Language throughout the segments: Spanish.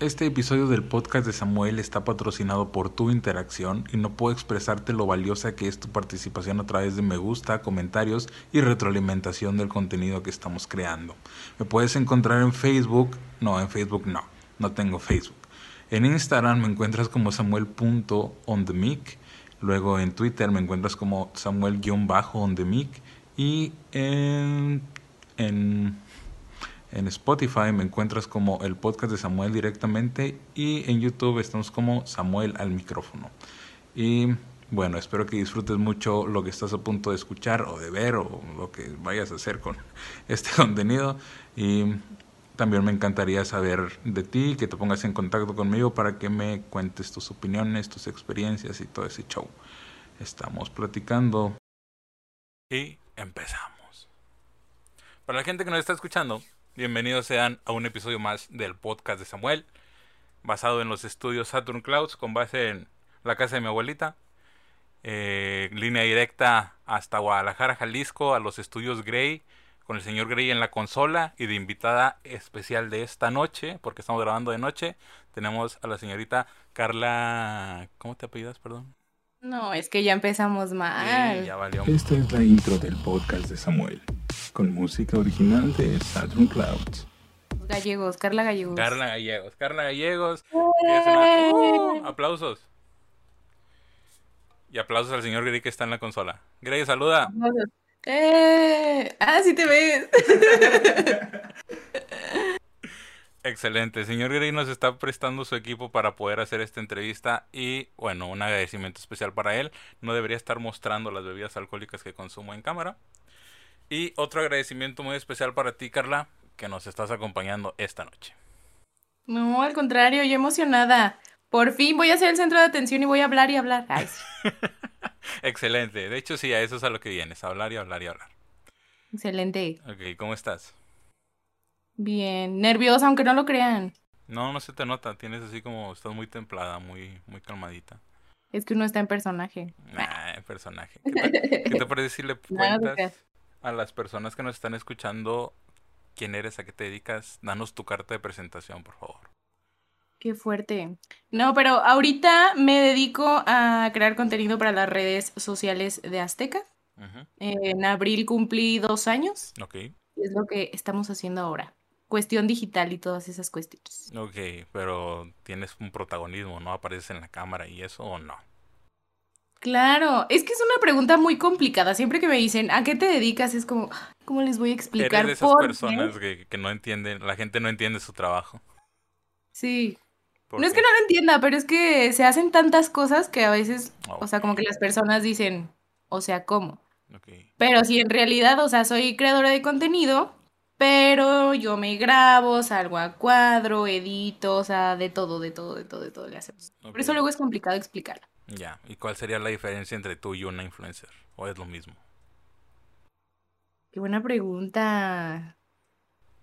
Este episodio del podcast de Samuel está patrocinado por tu interacción y no puedo expresarte lo valiosa que es tu participación a través de me gusta, comentarios y retroalimentación del contenido que estamos creando. Me puedes encontrar en Facebook, no, en Facebook no, no tengo Facebook. En Instagram me encuentras como samuel.onthemic, luego en Twitter me encuentras como samuel-onthemic y en, en en Spotify me encuentras como el podcast de Samuel directamente y en YouTube estamos como Samuel al micrófono. Y bueno, espero que disfrutes mucho lo que estás a punto de escuchar o de ver o lo que vayas a hacer con este contenido. Y también me encantaría saber de ti, que te pongas en contacto conmigo para que me cuentes tus opiniones, tus experiencias y todo ese show. Estamos platicando. Y empezamos. Para la gente que nos está escuchando, Bienvenidos sean a un episodio más del podcast de Samuel, basado en los estudios Saturn Clouds, con base en la casa de mi abuelita. Eh, línea directa hasta Guadalajara, Jalisco, a los estudios Grey, con el señor Grey en la consola y de invitada especial de esta noche, porque estamos grabando de noche, tenemos a la señorita Carla... ¿Cómo te apellidas, perdón? No, es que ya empezamos mal. Esta es la intro del podcast de Samuel con música original de Saturn Clouds. Gallegos, Carla Gallegos. Carla Gallegos, Carla Gallegos. ¡Uh! aplausos. Y aplausos al señor Grey que está en la consola. Grey, saluda. ¡Eh! Ah, sí te ves. Excelente. señor Grey nos está prestando su equipo para poder hacer esta entrevista y, bueno, un agradecimiento especial para él. No debería estar mostrando las bebidas alcohólicas que consumo en cámara. Y otro agradecimiento muy especial para ti, Carla, que nos estás acompañando esta noche. No, al contrario, yo emocionada. Por fin voy a ser el centro de atención y voy a hablar y hablar. Excelente. De hecho, sí, a eso es a lo que vienes, a hablar y hablar y hablar. Excelente. Ok, ¿cómo estás? Bien, nerviosa, aunque no lo crean. No, no se te nota, tienes así como, estás muy templada, muy, muy calmadita. Es que uno está en personaje. Ah, en personaje. ¿Qué, te parece si le cuentas a las personas que nos están escuchando quién eres, a qué te dedicas, danos tu carta de presentación, por favor. Qué fuerte. No, pero ahorita me dedico a crear contenido para las redes sociales de Azteca. En abril cumplí dos años. Ok. Es lo que estamos haciendo ahora. Cuestión digital y todas esas cuestiones. Ok, pero tienes un protagonismo, ¿no? ¿Apareces en la cámara y eso o no? Claro, es que es una pregunta muy complicada. Siempre que me dicen, ¿a qué te dedicas? Es como, ¿cómo les voy a explicar? Eres de esas personas que, que, no entienden, la gente no entiende su trabajo. Sí. No es que no lo entienda, pero es que se hacen tantas cosas que a veces, o sea, como que las personas dicen, o sea, ¿cómo? Okay. Pero si en realidad, o sea, soy creadora de contenido, pero yo me grabo, salgo a cuadro, edito, o sea, de todo, de todo, de todo, de todo le hacemos. Por eso luego es complicado explicar. Ya, ¿y cuál sería la diferencia entre tú y una influencer? ¿O es lo mismo? Qué buena pregunta.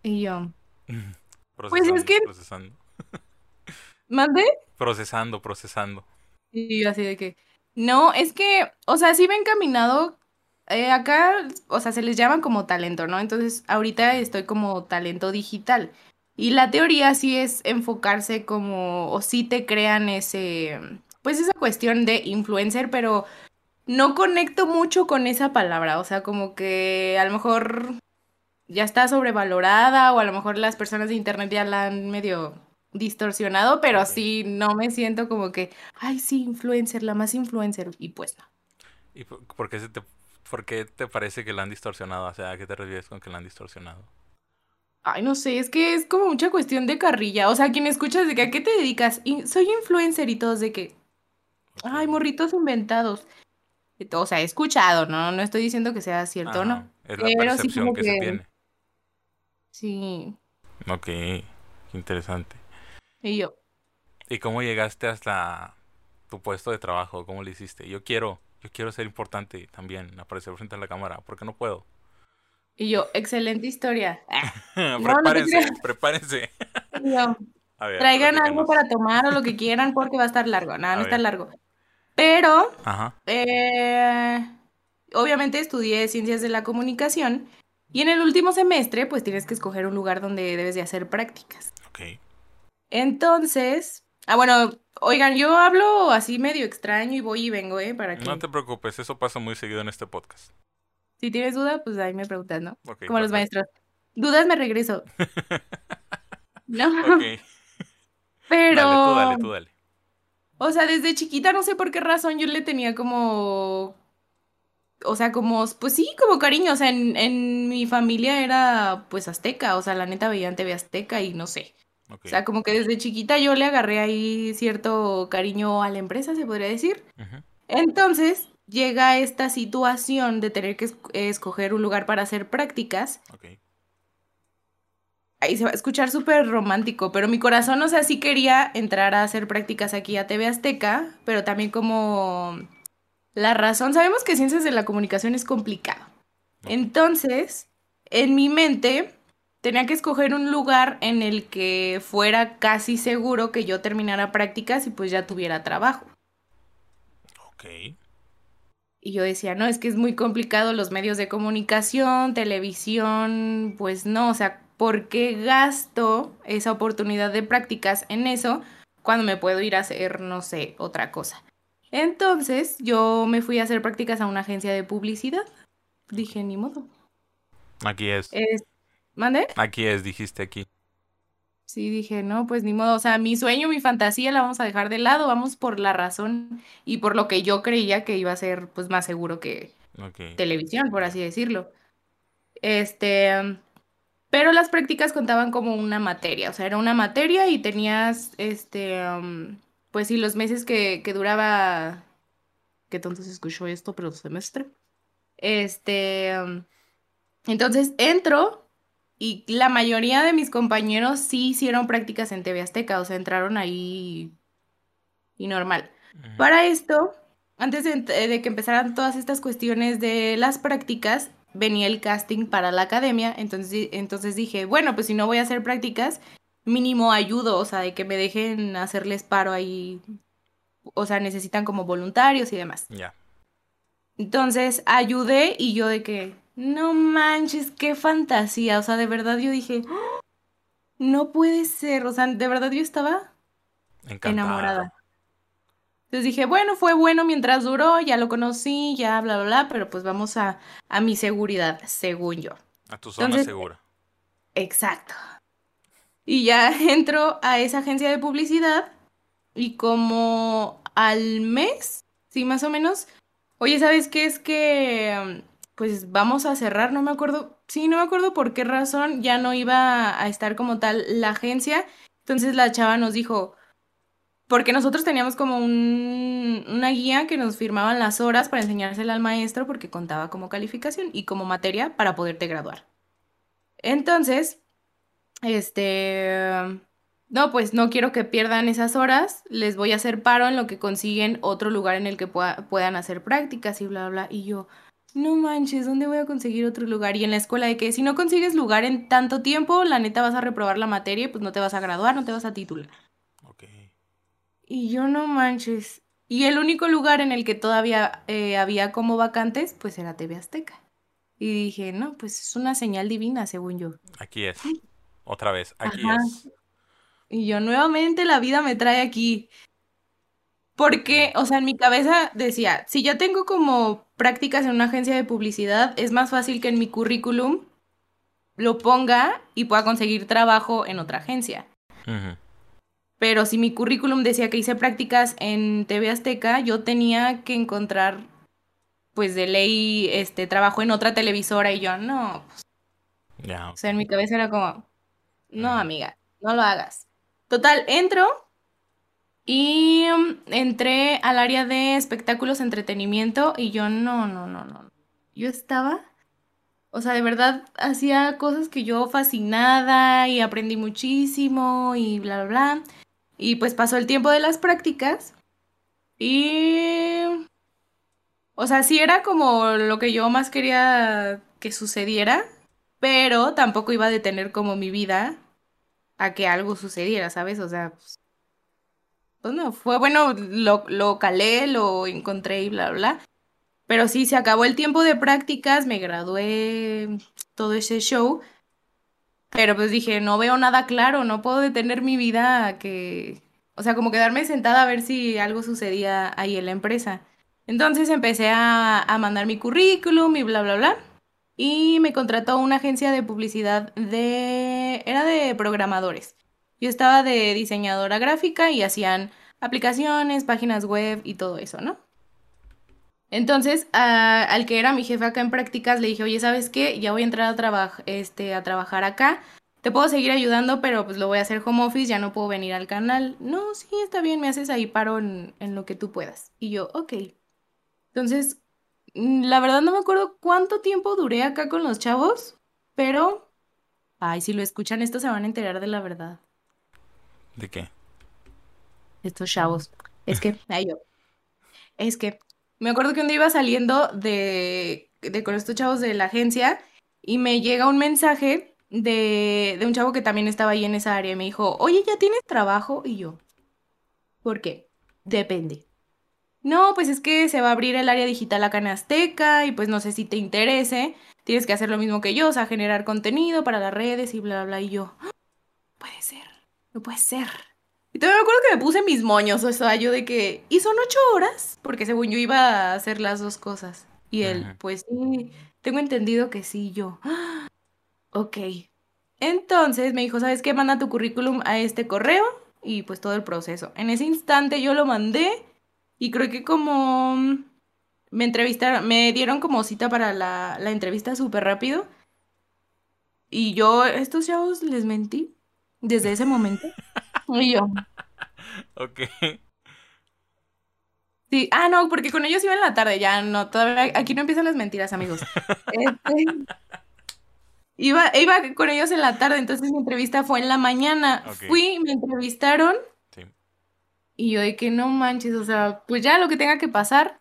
Y yo. pues es que. Procesando. ¿Mande? Procesando, procesando. Y yo así de que. No, es que, o sea, sí me he encaminado. Eh, acá, o sea, se les llaman como talento, ¿no? Entonces, ahorita estoy como talento digital. Y la teoría sí es enfocarse como, o sí te crean ese, pues esa cuestión de influencer, pero no conecto mucho con esa palabra, o sea, como que a lo mejor ya está sobrevalorada o a lo mejor las personas de internet ya la han medio distorsionado, pero sí no me siento como que, ay, sí, influencer, la más influencer, y pues no. ¿Y por qué, te, por qué te parece que la han distorsionado? O sea, ¿a qué te refieres con que la han distorsionado? Ay, no sé, es que es como mucha cuestión de carrilla. O sea, quien escuchas de que a qué te dedicas, soy influencer y todos de que, Ay, morritos inventados. O sea, he escuchado, ¿no? No estoy diciendo que sea cierto o no. Es la percepción que, se tiene. Sí. Ok, interesante. Y yo. ¿Y cómo llegaste hasta tu puesto de trabajo? ¿Cómo lo hiciste? Yo quiero, yo quiero ser importante también, aparecer frente a la cámara, ¿por qué no puedo? Y yo, excelente historia. prepárense, prepárense. traigan algo para tomar o lo que quieran porque va a estar largo. Nada, no está largo. Pero, eh, obviamente estudié ciencias de la comunicación y en el último semestre pues tienes que escoger un lugar donde debes de hacer prácticas. Ok. Entonces, ah, bueno, oigan, yo hablo así medio extraño y voy y vengo, ¿eh? Para que... No te preocupes, eso pasa muy seguido en este podcast. Si tienes duda, pues ahí me preguntas, ¿no? Como los maestros. Dudas, me regreso. no. Ok. Pero... Dale, tú dale, tú dale. O sea, desde chiquita no sé por qué razón yo le tenía como o sea, como, pues sí, como cariño, o sea, en, en, mi familia era pues azteca, o sea, la neta veían TV azteca y no sé. O sea, como que desde chiquita yo le agarré ahí cierto cariño a la empresa, se podría decir. Entonces, llega esta situación de tener que escoger un lugar para hacer prácticas. Ahí se va a escuchar súper romántico, pero mi corazón, o sea, sí quería entrar a hacer prácticas aquí a TV Azteca, pero también como la razón, sabemos que ciencias de la comunicación es complicado. Entonces, en mi mente, tenía que escoger un lugar en el que fuera casi seguro que yo terminara prácticas y pues ya tuviera trabajo. Ok. Y yo decía, no, es que es muy complicado los medios de comunicación, televisión, pues no, o sea, ¿por qué gasto esa oportunidad de prácticas en eso cuando me puedo ir a hacer, no sé, otra cosa? Entonces yo me fui a hacer prácticas a una agencia de publicidad. Dije, ni modo. Aquí es. ¿Mande? Aquí es, dijiste aquí. Sí, dije, no, pues ni modo. O sea, mi sueño, mi fantasía la vamos a dejar de lado. Vamos por la razón y por lo que yo creía que iba a ser pues más seguro que televisión, por así decirlo. Este, pero las prácticas contaban como una materia, o sea, era una materia y tenías, este, pues sí, los meses que, que duraba, qué tonto se escuchó esto, pero semestre. Este, entonces entro y la mayoría de mis compañeros sí hicieron prácticas en TV Azteca, o sea, entraron ahí y normal. Para esto, antes de, de, que empezaran todas estas cuestiones de las prácticas, venía el casting para la academia, entonces, entonces dije, bueno, pues si no voy a hacer prácticas, mínimo ayudo, o sea, de que me dejen hacerles paro ahí. O sea, necesitan como voluntarios y demás. Ya. Entonces ayudé y yo de que, no manches, qué fantasía. O sea, de verdad yo dije, no puede ser. O sea, de verdad yo estaba enamorada. Entonces dije, bueno, fue bueno mientras duró, ya lo conocí, ya bla, bla, bla, pero pues vamos a, a mi seguridad, según yo. A tu zona segura. Exacto. Y ya entro a esa agencia de publicidad y como al mes, sí, más o menos, oye, ¿sabes qué es que pues vamos a cerrar? No me acuerdo, sí, no me acuerdo por qué razón ya no iba a estar como tal la agencia. Entonces la chava nos dijo, porque nosotros teníamos como un, una guía que nos firmaban las horas para enseñársela al maestro porque contaba como calificación y como materia para poderte graduar. Entonces, este, no, pues no quiero que pierdan esas horas, les voy a hacer paro en lo que consiguen otro lugar en el que puedan hacer prácticas y bla, bla. Y yo, no manches, ¿dónde voy a conseguir otro lugar? Y en la escuela de que si no consigues lugar en tanto tiempo, la neta vas a reprobar la materia y pues no te vas a graduar, no te vas a titular. Y yo no manches. Y el único lugar en el que todavía eh, había como vacantes, pues era TV Azteca. Y dije, no, pues es una señal divina, según yo. Aquí es. Otra vez, aquí es. Y yo nuevamente la vida me trae aquí. Porque, o sea, en mi cabeza decía, si ya tengo como prácticas en una agencia de publicidad, es más fácil que en mi currículum lo ponga y pueda conseguir trabajo en otra agencia. Pero si mi currículum decía que hice prácticas en TV Azteca, yo tenía que encontrar, pues de ley, este trabajo en otra televisora y yo, no. Pues". O sea, en mi cabeza era como, no, amiga, no lo hagas. Total, entro y mm, entré al área de espectáculos, entretenimiento y yo no, no, no, no. Yo estaba, o sea, de verdad hacía cosas que yo fascinada y aprendí muchísimo y bla, bla, bla. Y pues pasó el tiempo de las prácticas y... O sea, sí era como lo que yo más quería que sucediera, pero tampoco iba a detener como mi vida a que algo sucediera, ¿sabes? O sea, pues, no, fue bueno, lo, lo calé, lo encontré y bla, bla. Pero sí, se acabó el tiempo de prácticas, me gradué, todo ese show. Pero pues dije, no veo nada claro, no puedo detener mi vida a que, o sea, como quedarme sentada a ver si algo sucedía ahí en la empresa. Entonces empecé a, a mandar mi currículum y bla, bla, bla. Y me contrató una agencia de publicidad de... era de programadores. Yo estaba de diseñadora gráfica y hacían aplicaciones, páginas web y todo eso, ¿no? Entonces, a- al que era mi jefe acá en prácticas, le dije, oye, ¿sabes qué? Ya voy a entrar a, traba- este, a trabajar acá. Te puedo seguir ayudando, pero pues lo voy a hacer home office, ya no puedo venir al canal. No, sí, está bien, me haces ahí paro en, en lo que tú puedas. Y yo, ok. Entonces, mm, la verdad no me acuerdo cuánto tiempo duré acá con los chavos, pero, ay, si lo escuchan esto se van a enterar de la verdad. ¿De qué? Estos chavos. Es que, ay, yo. Es que me acuerdo que un día iba saliendo de, de con estos chavos de la agencia y me llega un mensaje de, de un chavo que también estaba ahí en esa área y me dijo, oye, ¿ya tienes trabajo? Y yo, ¿por qué? Depende. No, pues es que se va a abrir el área digital acá en Azteca y pues no sé si te interese. Tienes que hacer lo mismo que yo, o sea, generar contenido para las redes y bla, bla, bla. Y yo, "Ah, puede ser, no puede ser. Y todavía me acuerdo que me puse mis moños, o sea, yo de que, ¿y son ocho horas? Porque según yo iba a hacer las dos cosas. Y él, Ajá. pues sí, tengo entendido que sí, yo. "Ah, Ok. Entonces me dijo, ¿sabes qué? Manda tu currículum a este correo y pues todo el proceso. En ese instante yo lo mandé y creo que como me entrevistaron, me dieron como cita para la, la entrevista súper rápido. Y yo, estos chavos les mentí desde ese momento. Y yo, Ok. Sí, ah, no, porque con ellos iba en la tarde, ya no, todavía, aquí no empiezan las mentiras, amigos. Este, iba, iba con ellos en la tarde, entonces mi entrevista fue en la mañana. Fui, me entrevistaron Sí. y yo de que no manches, o sea, pues ya lo que tenga que pasar.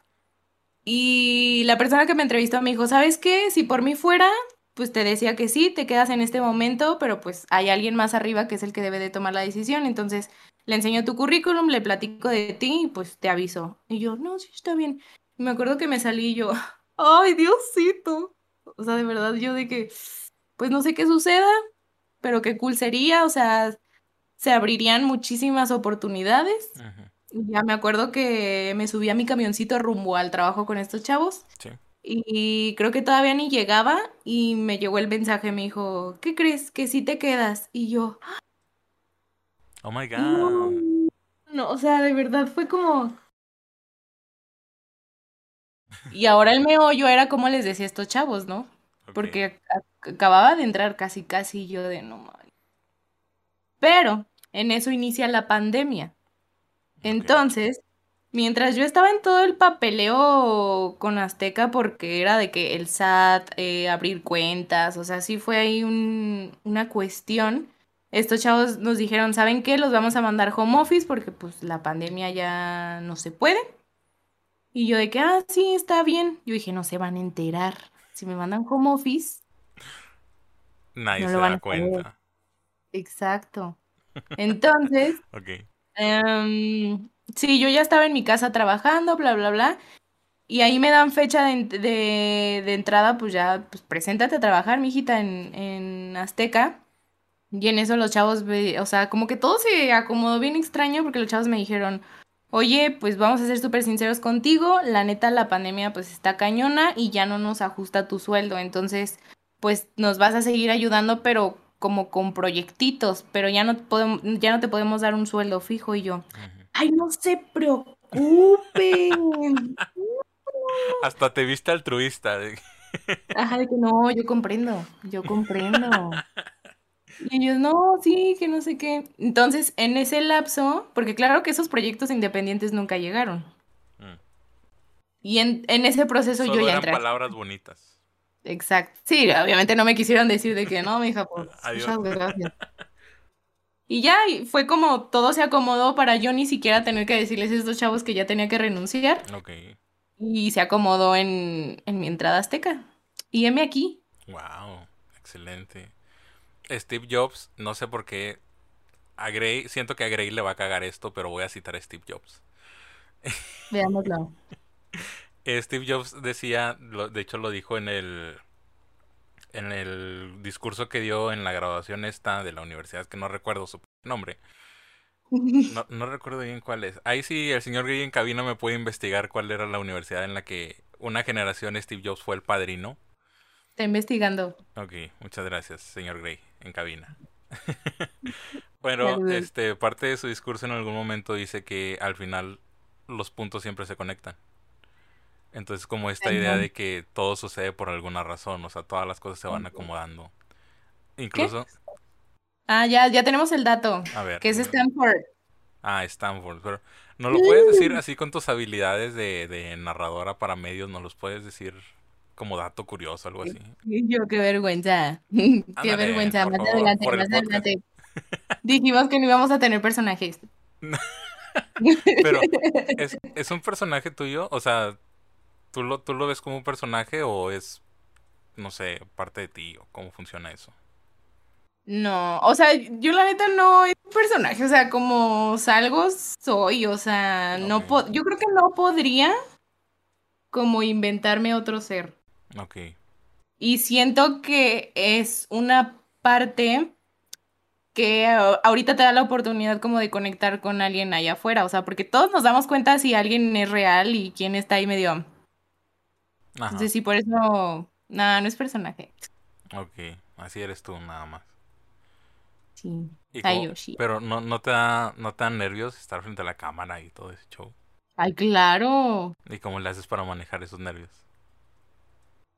Y la persona que me entrevistó me dijo, ¿sabes qué? Si por mí fuera, pues te decía que sí, te quedas en este momento, pero pues hay alguien más arriba que es el que debe de tomar la decisión, entonces le enseño tu currículum, le platico de ti y pues te aviso. Y yo, no, sí, está bien. Y me acuerdo que me salí y yo, ay, Diosito. O sea, de verdad, yo de que, pues no sé qué suceda, pero qué cool sería, o sea, se abrirían muchísimas oportunidades. Ya me acuerdo que me subí a mi camioncito rumbo al trabajo con estos chavos Sí. Y creo que todavía ni llegaba y me llegó el mensaje, me dijo, ¿qué crees? Que sí te quedas. Y yo, Oh my god. no, o sea, de verdad fue como... Y ahora el meollo era como les decía a estos chavos, ¿no? Porque ac- acababa de entrar casi, casi yo de no mames. Pero en eso inicia la pandemia. Entonces, mientras yo estaba en todo el papeleo con Azteca, porque era de que el SAT, eh, abrir cuentas, o sea, sí fue ahí un- una cuestión. Estos chavos nos dijeron, ¿saben qué? Los vamos a mandar home office porque pues la pandemia ya no se puede. Y yo de que, ah, sí, está bien. Yo dije, no se van a enterar. Si me mandan home office, Nadie no se da cuenta. Exacto. Entonces, Ok. Em, sí, yo ya estaba en mi casa trabajando, bla, bla, bla. Y ahí me dan fecha de, de- entrada, pues ya, pues preséntate a trabajar, mijita, en, en Azteca. Y en eso los chavos, o sea, como que todo se acomodó bien extraño porque los chavos me dijeron, oye, pues vamos a ser súper sinceros contigo, la neta, la pandemia pues está cañona y ya no nos ajusta tu sueldo, entonces, pues nos vas a seguir ayudando, pero como con proyectitos, pero ya no podemos, ya no te podemos dar un sueldo fijo y yo. Ay, no se preocupen. Hasta te viste altruista. Ajá, de que no, yo comprendo, yo comprendo. Y ellos, no, sí, que no sé qué. Entonces, en ese lapso, porque claro que esos proyectos independientes nunca llegaron. Mm. Y en, en ese proceso yo ya eran entré. palabras bonitas. Exacto. Sí, obviamente no me quisieron decir de que no, mija, pues muchas gracias. Y ya, y fue como todo se acomodó para yo ni siquiera tener que decirles a estos chavos que ya tenía que renunciar. Ok. Y se acomodó en, en mi entrada azteca. Y heme aquí. Wow. Excelente. Steve Jobs, no sé por qué. A Gray, siento que a Gray le va a cagar esto, pero voy a citar a Steve Jobs. Veámoslo. Steve Jobs decía, de hecho lo dijo en el en el discurso que dio en la graduación esta de la universidad, que no recuerdo su nombre. No, no recuerdo bien cuál es. Ahí sí, el señor Gray en cabina me puede investigar cuál era la universidad en la que una generación Steve Jobs fue el padrino. Está investigando. Ok, muchas gracias, señor Gray, en cabina. bueno, este, parte de su discurso en algún momento dice que al final los puntos siempre se conectan. Entonces, como esta idea de que todo sucede por alguna razón, o sea, todas las cosas se van acomodando. Incluso. Ah, ya, ya tenemos el dato. A ver. Que es Stanford. Ah, Stanford. Pero, ¿no lo puedes decir así con tus habilidades de, de narradora para medios? ¿No los puedes decir como dato curioso, algo así? Yo, qué vergüenza. qué vergüenza. Más adelante, más adelante. Dijimos que no íbamos a tener personajes. Pero, ¿es, ¿es un personaje tuyo? O sea, ¿Tú lo, ¿Tú lo ves como un personaje o es, no sé, parte de ti o cómo funciona eso? No, o sea, yo la neta no es un personaje, o sea, como salgo soy, o sea, no yo creo que no podría como inventarme otro ser. Ok. Y siento que es una parte que ahorita te da la oportunidad como de conectar con alguien allá afuera, o sea, porque todos nos damos cuenta si alguien es real y quién está ahí medio entonces sí, por eso, nada, no es personaje. Ok, así eres tú nada más. Sí, Pero no, no, te da, no te nervios estar frente a la cámara y todo ese show. Ay, claro. ¿Y cómo le haces para manejar esos nervios?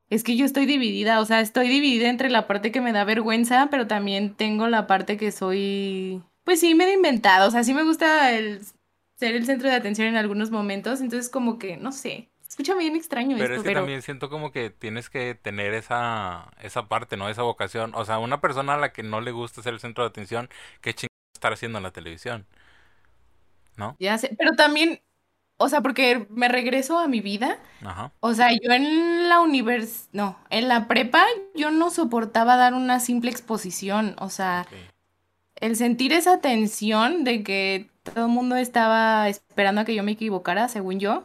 Es que yo estoy dividida, o sea, estoy dividida entre la parte que me da vergüenza, pero también tengo la parte que soy, pues sí, medio inventada, o sea, sí me gusta el ser el centro de atención en algunos momentos, entonces como que, no sé, escucha bien extraño pero es que también siento como que tienes que tener esa, esa parte, ¿no? Esa vocación. O sea, una persona a la que no le gusta ser el centro de atención, ¿qué chingados estar haciendo en la televisión? ¿No? Ya sé, pero también, o sea, porque me regreso a mi vida. Ajá. O sea, yo en la univers... No, en la prepa yo no soportaba dar una simple exposición. O sea, el sentir esa tensión de que todo el mundo estaba esperando a que yo me equivocara, según yo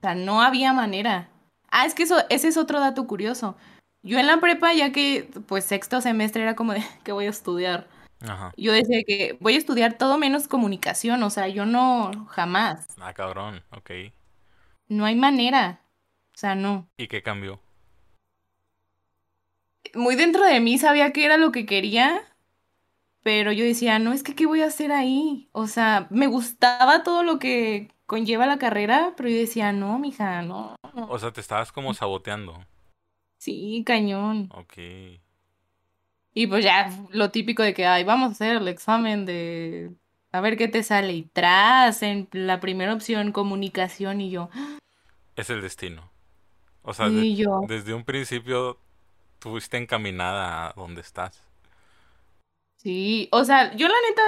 o sea, no había manera. Ah, es que eso, ese es otro dato curioso. Yo en la prepa, ya que pues sexto semestre era como de que voy a estudiar. Ajá. Yo decía que voy a estudiar todo menos comunicación, o sea, yo no, jamás. Ah, cabrón, ok. No hay manera. O sea, no. ¿Y qué cambió? Muy dentro de mí sabía que era lo que quería, pero yo decía, no, es que ¿qué voy a hacer ahí? O sea, me gustaba todo lo que conlleva la carrera, pero yo decía, no, mija, no. O sea, te estabas como saboteando. Sí, cañón. Ok. Y pues ya, lo típico de que, ay, vamos a hacer el examen de a ver qué te sale. Y tras, en la primera opción, comunicación, y yo. Es el destino. O sea, desde un principio tuviste encaminada a donde estás. Sí, o sea, yo la neta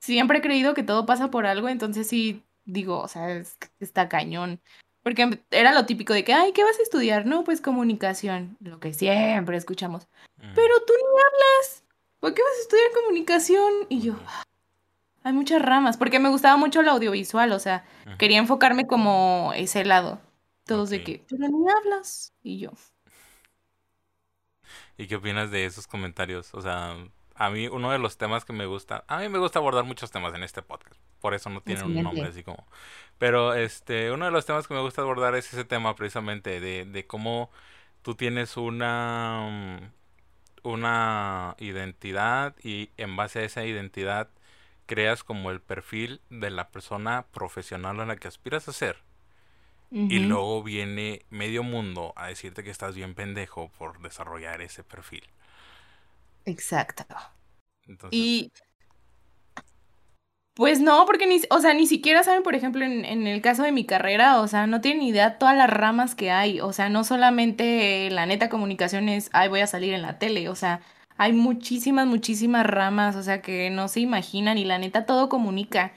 siempre he creído que todo pasa por algo, entonces sí digo, o sea, está cañón. Porque era lo típico de que, ay, ¿qué vas a estudiar? No, pues comunicación, lo que siempre escuchamos. Pero tú ni hablas, ¿por qué vas a estudiar comunicación? Y yo, hay muchas ramas, porque me gustaba mucho el audiovisual, o sea, quería enfocarme como ese lado. Todos de que, pero ni hablas. Y yo. ¿Y qué opinas de esos comentarios? O sea, a mí uno de los temas que me gusta, a mí me gusta abordar muchos temas en este podcast, por eso no tiene un nombre así como, pero este, uno de los temas que me gusta abordar es ese tema precisamente de, de cómo tú tienes una, una identidad y en base a esa identidad creas como el perfil de la persona profesional a la que aspiras a ser. Y luego viene medio mundo a decirte que estás bien pendejo por desarrollar ese perfil. Exacto. Y pues no, porque ni, o sea, ni siquiera saben, por ejemplo, en, el caso de mi carrera, o sea, no tienen idea todas las ramas que hay. O sea, no solamente la neta comunicación es, ay, voy a salir en la tele. O sea, hay muchísimas, muchísimas ramas, o sea, que no se imaginan y la neta todo comunica.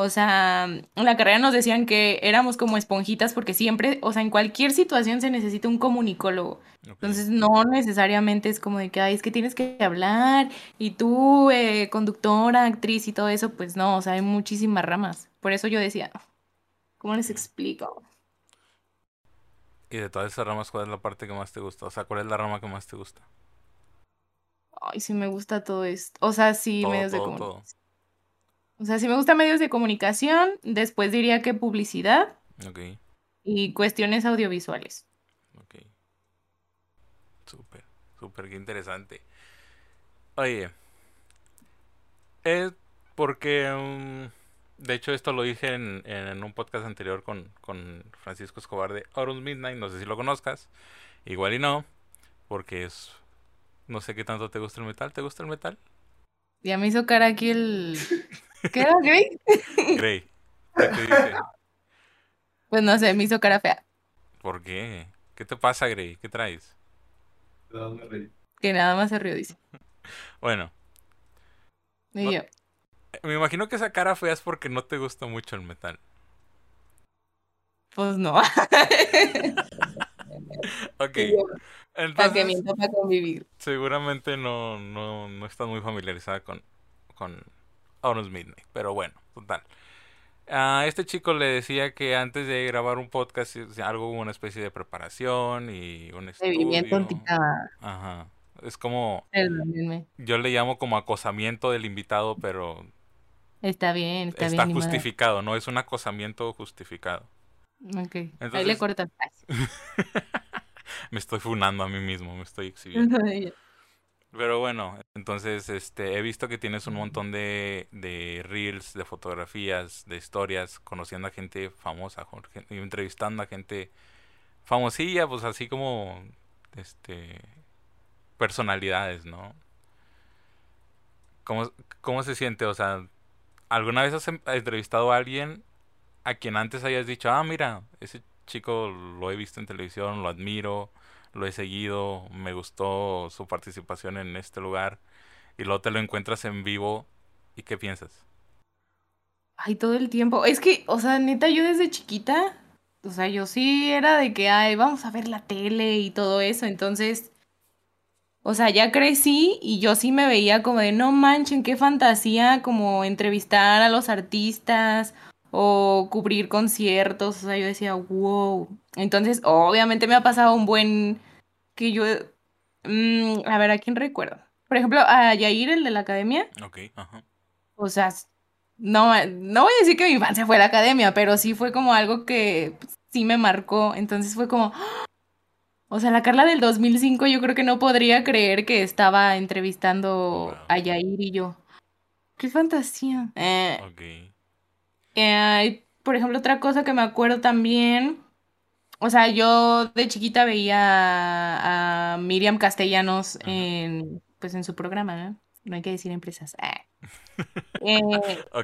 O sea, en la carrera nos decían que éramos como esponjitas porque siempre, o sea, en cualquier situación se necesita un comunicólogo. Entonces, no necesariamente es como de que, ay, es que tienes que hablar y tú, eh, conductora, actriz y todo eso, pues no, o sea, hay muchísimas ramas. Por eso yo decía, ¿cómo les explico? Y de todas esas ramas, ¿cuál es la parte que más te gusta? O sea, ¿cuál es la rama que más te gusta? Ay, sí me gusta todo esto. O sea, sí, Todo, medios de todo, todo. O sea, sí me gusta medios de comunicación, después diría que publicidad Ok, y cuestiones audiovisuales. ok. Súper, súper, qué interesante. Oye, es porque, mm, de hecho, esto lo dije en, en un podcast anterior con, con Francisco Escobar de Autumn Midnight, no sé si lo conozcas, igual y no, porque es, no sé qué tanto te gusta el metal, ¿te gusta el metal? Ya me hizo cara aquí el... ¿Qué era, Grey? Grey, ¿qué te dice? Pues no sé, me hizo cara fea. ¿Por qué? ¿Qué te pasa, Grey? ¿Qué traes? Que nada más se rió, dice. Bueno, Y No- yo, me imagino que esa cara fea es porque no te gusta mucho el metal. pues no. Ok, Para que miento para convivir. seguramente no, no, no estás muy familiarizada con, con Honest Midnight, pero bueno, total. A este chico le decía que antes de grabar un podcast algo una especie de preparación y un estudio. Ajá. Es como, Perdónenme. yo le llamo como acosamiento del invitado, pero Está bien, está, está bien. modo. justificado, no es un acosamiento justificado. Ok. Ahí le Entonces- cortas. Me estoy funando a mí mismo, me estoy exhibiendo. Pero bueno, entonces este he visto que tienes un montón de, de reels, de fotografías, de historias, conociendo a gente famosa, y entrevistando a gente famosilla, pues así como este personalidades, ¿no? ¿Cómo, cómo se siente? O sea, ¿alguna vez has em- entrevistado a alguien a quien antes hayas dicho, ah, mira, ese chico lo he visto en televisión, lo admiro, lo he seguido, me gustó su participación en este lugar, y luego te lo encuentras en vivo, ¿y qué piensas? Ay, todo el tiempo. Es que, o sea, neta, yo desde chiquita, o sea, yo sí era de que, ay, vamos a ver la tele y todo eso. Entonces, o sea, ya crecí y yo sí me veía como de, no manchen, qué fantasía, como entrevistar a los artistas o cubrir conciertos. O sea, yo decía, wow. Entonces, obviamente me ha pasado un buen que yo, mm, a ver, ¿a quién recuerdo? Por ejemplo, a Yair, el de la academia. Ok, ajá. O sea, no, no voy a decir que mi infancia fue la academia, pero sí fue como algo que pues, sí me marcó. Entonces fue como, ¡ah! o sea, la Carla del 2005 yo creo que no podría creer que estaba entrevistando Wow. a Yair y yo. ¡Qué fantasía! Eh, Ok. eh, por ejemplo, otra cosa que me acuerdo también, o sea, yo de chiquita veía a, a Miriam Castellanos Ajá. en, pues en su programa, ¿no? No hay que decir empresas. Ah. Eh,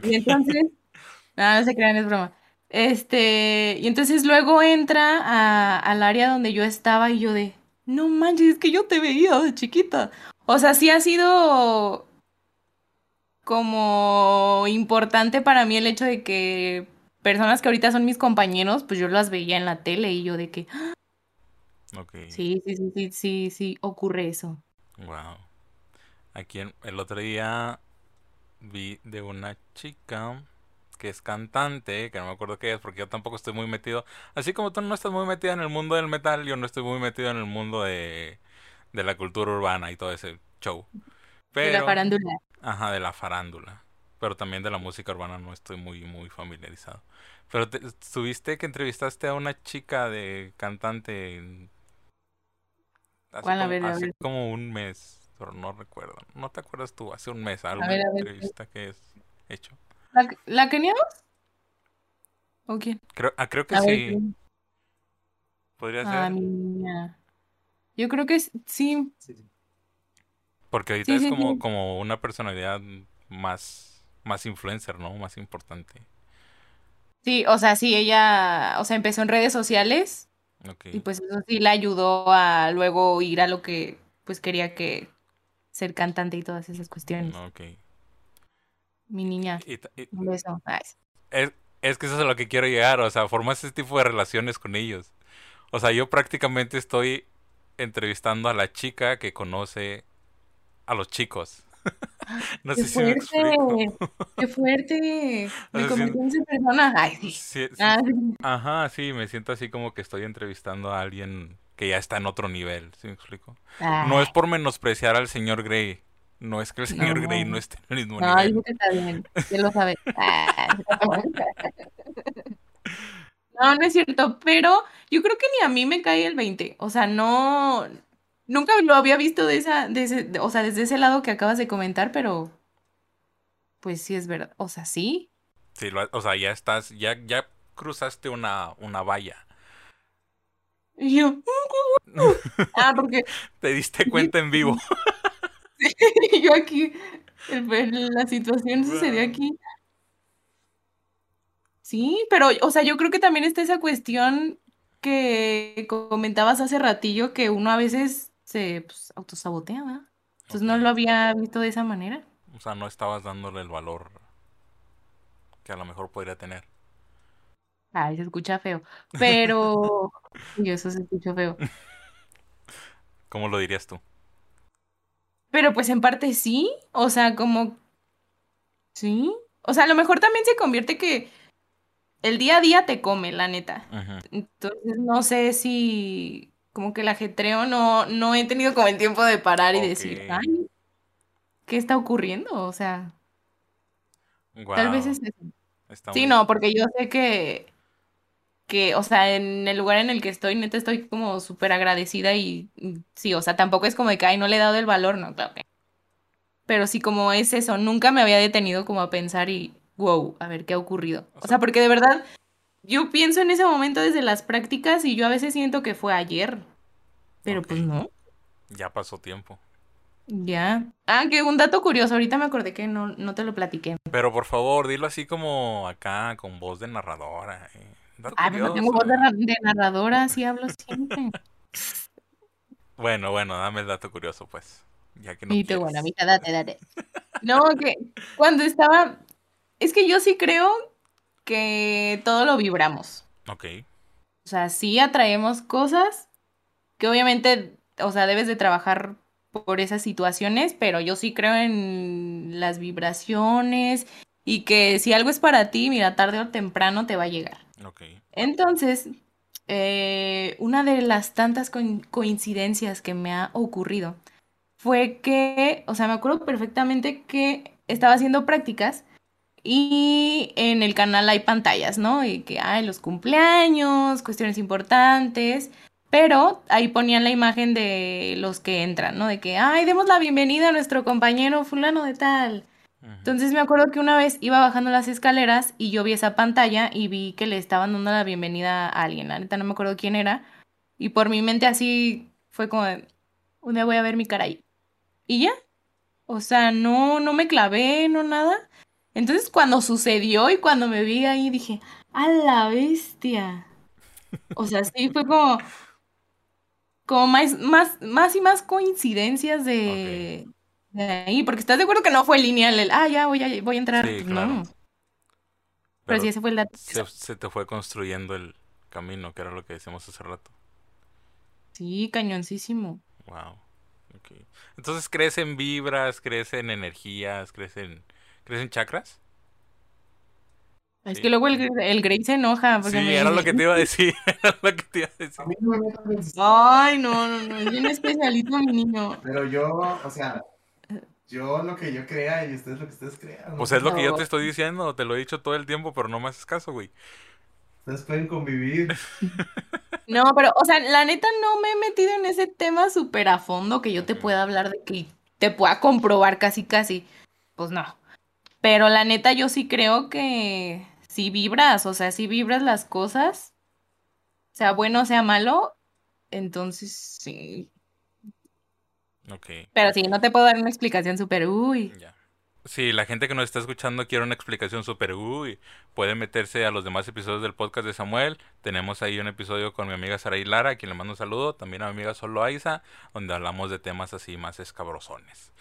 y entonces, no, no se crean, es broma. Este, y entonces luego entra a- al área donde yo estaba y yo de, no manches, es que yo te veía de chiquita. O sea, sí ha sido como importante para mí el hecho de que personas que ahorita son mis compañeros, pues yo las veía en la tele y yo de que, "Ah, sí, sí, sí, sí, sí, sí, ocurre eso. Wow. Aquí el otro día vi de una chica que es cantante, que no me acuerdo qué es, porque yo tampoco estoy muy metido. Así como tú no estás muy metida en el mundo del metal, yo no estoy muy metido en el mundo de, de la cultura urbana y todo ese show. De la farándula. ajá, de la farándula. Pero también de la música urbana no estoy muy, muy familiarizado. Pero te, tuviste que entrevistaste a una chica de cantante hace como, ver, a hace ver. como un mes, pero no recuerdo. ¿No te acuerdas tú? Hace un mes, alguna ver, a ver. entrevista que es hecho. ¿La, la? ¿O quién? Creo, ah, creo que sí, podría Ah, ser. niña. Yo creo que sí. Porque ahorita Sí, es sí, como, sí. como una personalidad más, más influencer, ¿no? Más importante. Sí, o sea, sí, ella, o sea, empezó en redes sociales Ok. y pues eso sí la ayudó a luego ir a lo que pues quería que ser cantante y todas esas cuestiones. Ok. Mi niña, Y y- un beso. Es, es que eso es a lo que quiero llegar, o sea, formas ese tipo de relaciones con ellos. O sea, yo prácticamente estoy entrevistando a la chica que conoce a los chicos. No ¡Qué sé si me fuerte! ¡Qué fuerte! O Me sea, convertí en esa persona. Ay, sí. Sí, sí, Ah, ajá, sí, me siento así como que estoy entrevistando a alguien que ya está en otro nivel, ¿sí me explico? No es por menospreciar al señor Grey. No es que el señor Grey no esté en el mismo no, nivel. No, está bien. ¿Quién lo sabe? Ah. no, no es cierto. Pero yo creo que ni a mí me cae el 20. O sea, no. Nunca lo había visto de esa. De ese, o sea, desde ese lado que acabas de comentar, pero. Pues sí es verdad. O sea, sí. Sí, o sea, ya estás. Ya, ya cruzaste una, una valla. Y yo. ah, porque. Te diste cuenta en vivo. yo aquí, la situación sucedió aquí. Sí, pero, o sea, yo creo que también está esa cuestión que comentabas hace ratillo que uno a veces se pues, autosabotea, ¿verdad? Entonces no lo había visto de esa manera. O sea, no estabas dándole el valor que a lo mejor podría tener. Ay, se escucha feo. Pero. yo eso se escucha feo. ¿Cómo lo dirías tú? Pero pues en parte sí, o sea, como... Sí, o sea, a lo mejor también se convierte que el día a día te come, la neta. Entonces no sé si como que el ajetreo no, no he tenido como el tiempo de parar y decir, ay, ¿qué está ocurriendo? O sea, tal vez es eso. sí, no, porque yo sé que que, o sea, en el lugar en el que estoy, neta, estoy como súper agradecida y, sí, o sea, tampoco es como de que, ay, no le he dado el valor, no, claro que. Pero sí, como es eso, nunca me había detenido como a pensar y, wow, a ver qué ha ocurrido. O sea, porque de verdad, yo pienso en ese momento desde las prácticas y yo a veces siento que fue ayer, pero pues no. Ya pasó tiempo. Ya. Ah, que un dato curioso, ahorita me acordé que no, no te lo platiqué. Pero por favor, dilo así como acá, con voz de narradora. Eh. Ay, pero tengo voz de, narradora, así hablo siempre. Bueno, bueno, dame el dato curioso, pues. Ya que no y bueno, amiga, date, date. No, que cuando estaba. Es que yo sí creo que todo lo vibramos. Ok. O sea, sí atraemos cosas que obviamente, o sea, debes de trabajar por esas situaciones, pero yo sí creo en las vibraciones y que si algo es para ti, mira, tarde o temprano te va a llegar. Entonces, eh, una de las tantas coincidencias que me ha ocurrido fue que, o sea, me acuerdo perfectamente que estaba haciendo prácticas y en el canal hay pantallas, ¿no? Y que hay los cumpleaños, cuestiones importantes, pero ahí ponían la imagen de los que entran, ¿no? De que, ay, demos la bienvenida a nuestro compañero fulano de tal. Entonces me acuerdo que una vez iba bajando las escaleras y yo vi esa pantalla y vi que le estaban dando la bienvenida a alguien. La neta no me acuerdo quién era. Y por mi mente así fue como, un día voy a ver mi cara ahí. Y ya. O sea, no, no me clavé, no nada. Entonces cuando sucedió y cuando me vi ahí dije, a la bestia. O sea, sí fue como, como más, más, más y más coincidencias de, de ahí, porque estás de acuerdo que no fue lineal el, ah, ya voy a, voy a entrar. Sí, No. Pero, sí, ese fue el dato. Se, te fue construyendo el camino, que era lo que decíamos hace rato. Sí, cañoncísimo. Wow. Okay. Entonces, ¿crees en vibras, crees en energías, crees en, ¿crees en chakras? Es que luego el, el Grey se enoja. sí, era lo que te iba a decir. Era lo que te iba a decir. Ay, no, no, no. Es bien especialito mi niño. Pero yo, o sea, yo lo que yo crea y ustedes lo que ustedes crean. Pues es lo que yo te estoy diciendo, te lo he dicho todo el tiempo, pero no me haces caso, güey. Ustedes pueden convivir. No, pero, o sea, la neta no me he metido en ese tema súper a fondo que yo te pueda hablar de que te pueda comprobar casi, casi. Pues no. Pero la neta yo sí creo que si vibras, o sea, si vibras las cosas, sea bueno o sea malo, entonces sí, pero sí, no te puedo dar una explicación súper uy. Ya. Si la gente que nos está escuchando quiere una explicación súper uy, puede meterse a los demás episodios del podcast de Samuel. Tenemos ahí un episodio con mi amiga Sara y Lara, a quien le mando un saludo. También a mi amiga Solo Aiza, donde hablamos de temas así más escabrosones.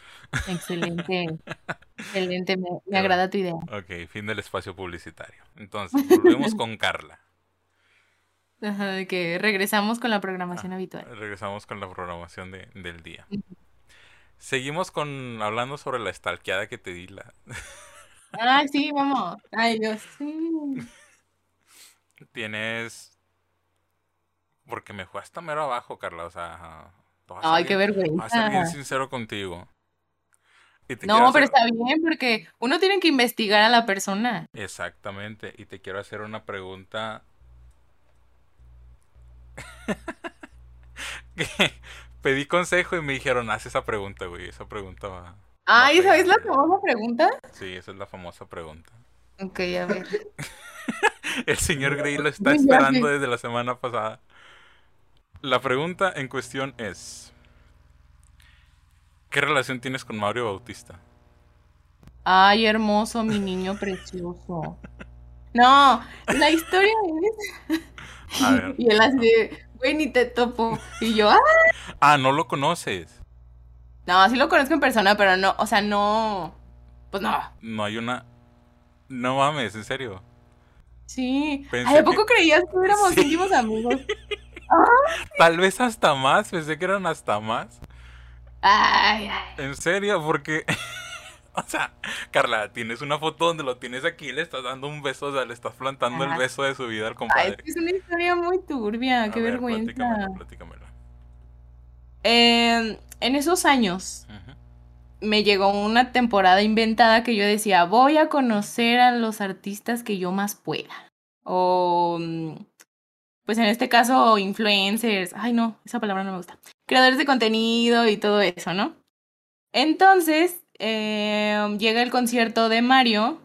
Excelente. Excelente, me, me agrada tu idea. Ok, fin del espacio publicitario. Entonces, volvemos con Carla. Ajá, que regresamos con la programación ah, habitual. Regresamos con la programación de, del día. Seguimos con hablando sobre la estalqueada que te di la. Ay, sí, vamos. Ay, Dios, sí. Tienes Porque me fue hasta mero abajo, Carla. O sea, Ay, ser qué voy a ser bien vergüenza. sincero contigo. Y te quiero No, pero hacer- está bien porque uno tiene que investigar a la persona. Exactamente. Y te quiero hacer una pregunta. que pedí consejo y me dijeron, haz esa pregunta, güey. Esa pregunta va. Ay, Ok, ¿esa es la famosa pregunta? Sí, esa es la famosa pregunta. Ok, a ver. El señor Grey lo está esperando desde la semana pasada. La pregunta en cuestión es: ¿Qué relación tienes con Mario Bautista? Ay, hermoso, mi niño precioso. No, la historia es. A ver. Y él así güey, ni te topo. Y yo, ah. Ah, no lo conoces. No, sí lo conozco en persona, pero no, o sea, no. Pues no. No hay una. No mames, en serio. Sí. Pensé Ay, ¿a que- poco creías que éramos Sí. íntimos amigos? Tal vez hasta más, pensé que eran hasta más. Ay, ay. En serio, porque. O sea, Carla, tienes una foto donde lo tienes aquí, le estás dando un beso, o sea, le estás plantando el beso de su vida al Ay, compadre. es que es una historia muy turbia, A qué ver, vergüenza. platícamela, platícamela. Eh, en esos años me llegó una temporada inventada que yo decía, voy a conocer a los artistas que yo más pueda. O, mm, pues en este caso, influencers. Ay, no, esa palabra no me gusta. Creadores de contenido y todo eso, ¿no? Entonces, eh, llega el concierto de Mario.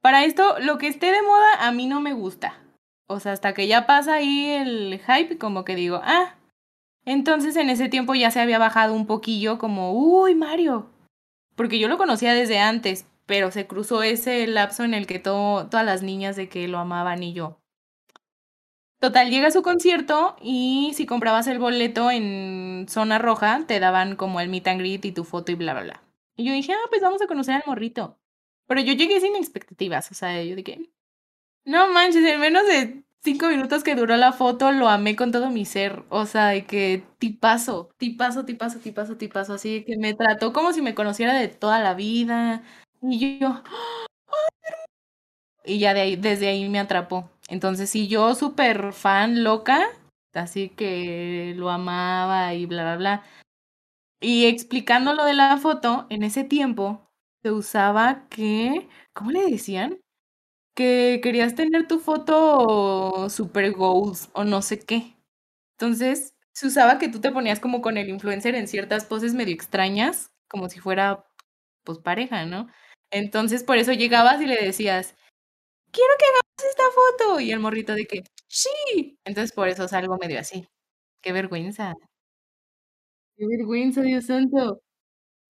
Para esto, lo que esté de moda a mí no me gusta. O sea, hasta que ya pasa ahí el hype, como que digo, ah. Entonces en ese tiempo ya se había bajado un poquillo como, uy, Mario. Porque yo lo conocía desde antes, pero se cruzó ese lapso en el que to- todas las niñas de que lo amaban y yo. Total, llega su concierto y si comprabas el boleto en zona roja, te daban como el meet and greet y tu foto y bla, bla, bla. Y yo dije, ah, pues vamos a conocer al morrito. Pero yo llegué sin expectativas, o sea, yo dije, no manches, en menos de cinco minutos que duró la foto, lo amé con todo mi ser. O sea, de que tipazo, tipazo, tipazo, tipazo, tipazo. Así que me trató como si me conociera de toda la vida. Y yo, y ya de ahí, desde ahí me atrapó. Entonces, sí, yo súper fan loca, así que lo amaba y bla, bla, bla. Y explicando lo de la foto, en ese tiempo se usaba que, ¿cómo le decían? Que querías tener tu foto super goals o no sé qué. Entonces, se usaba que tú te ponías como con el influencer en ciertas poses medio extrañas, como si fuera, pues, pareja, ¿no? Entonces, por eso llegabas y le decías, quiero que hagamos esta foto. Y el morrito de que, sí. Entonces, por eso salgo medio así. Qué vergüenza. Qué vergüenza, Dios santo.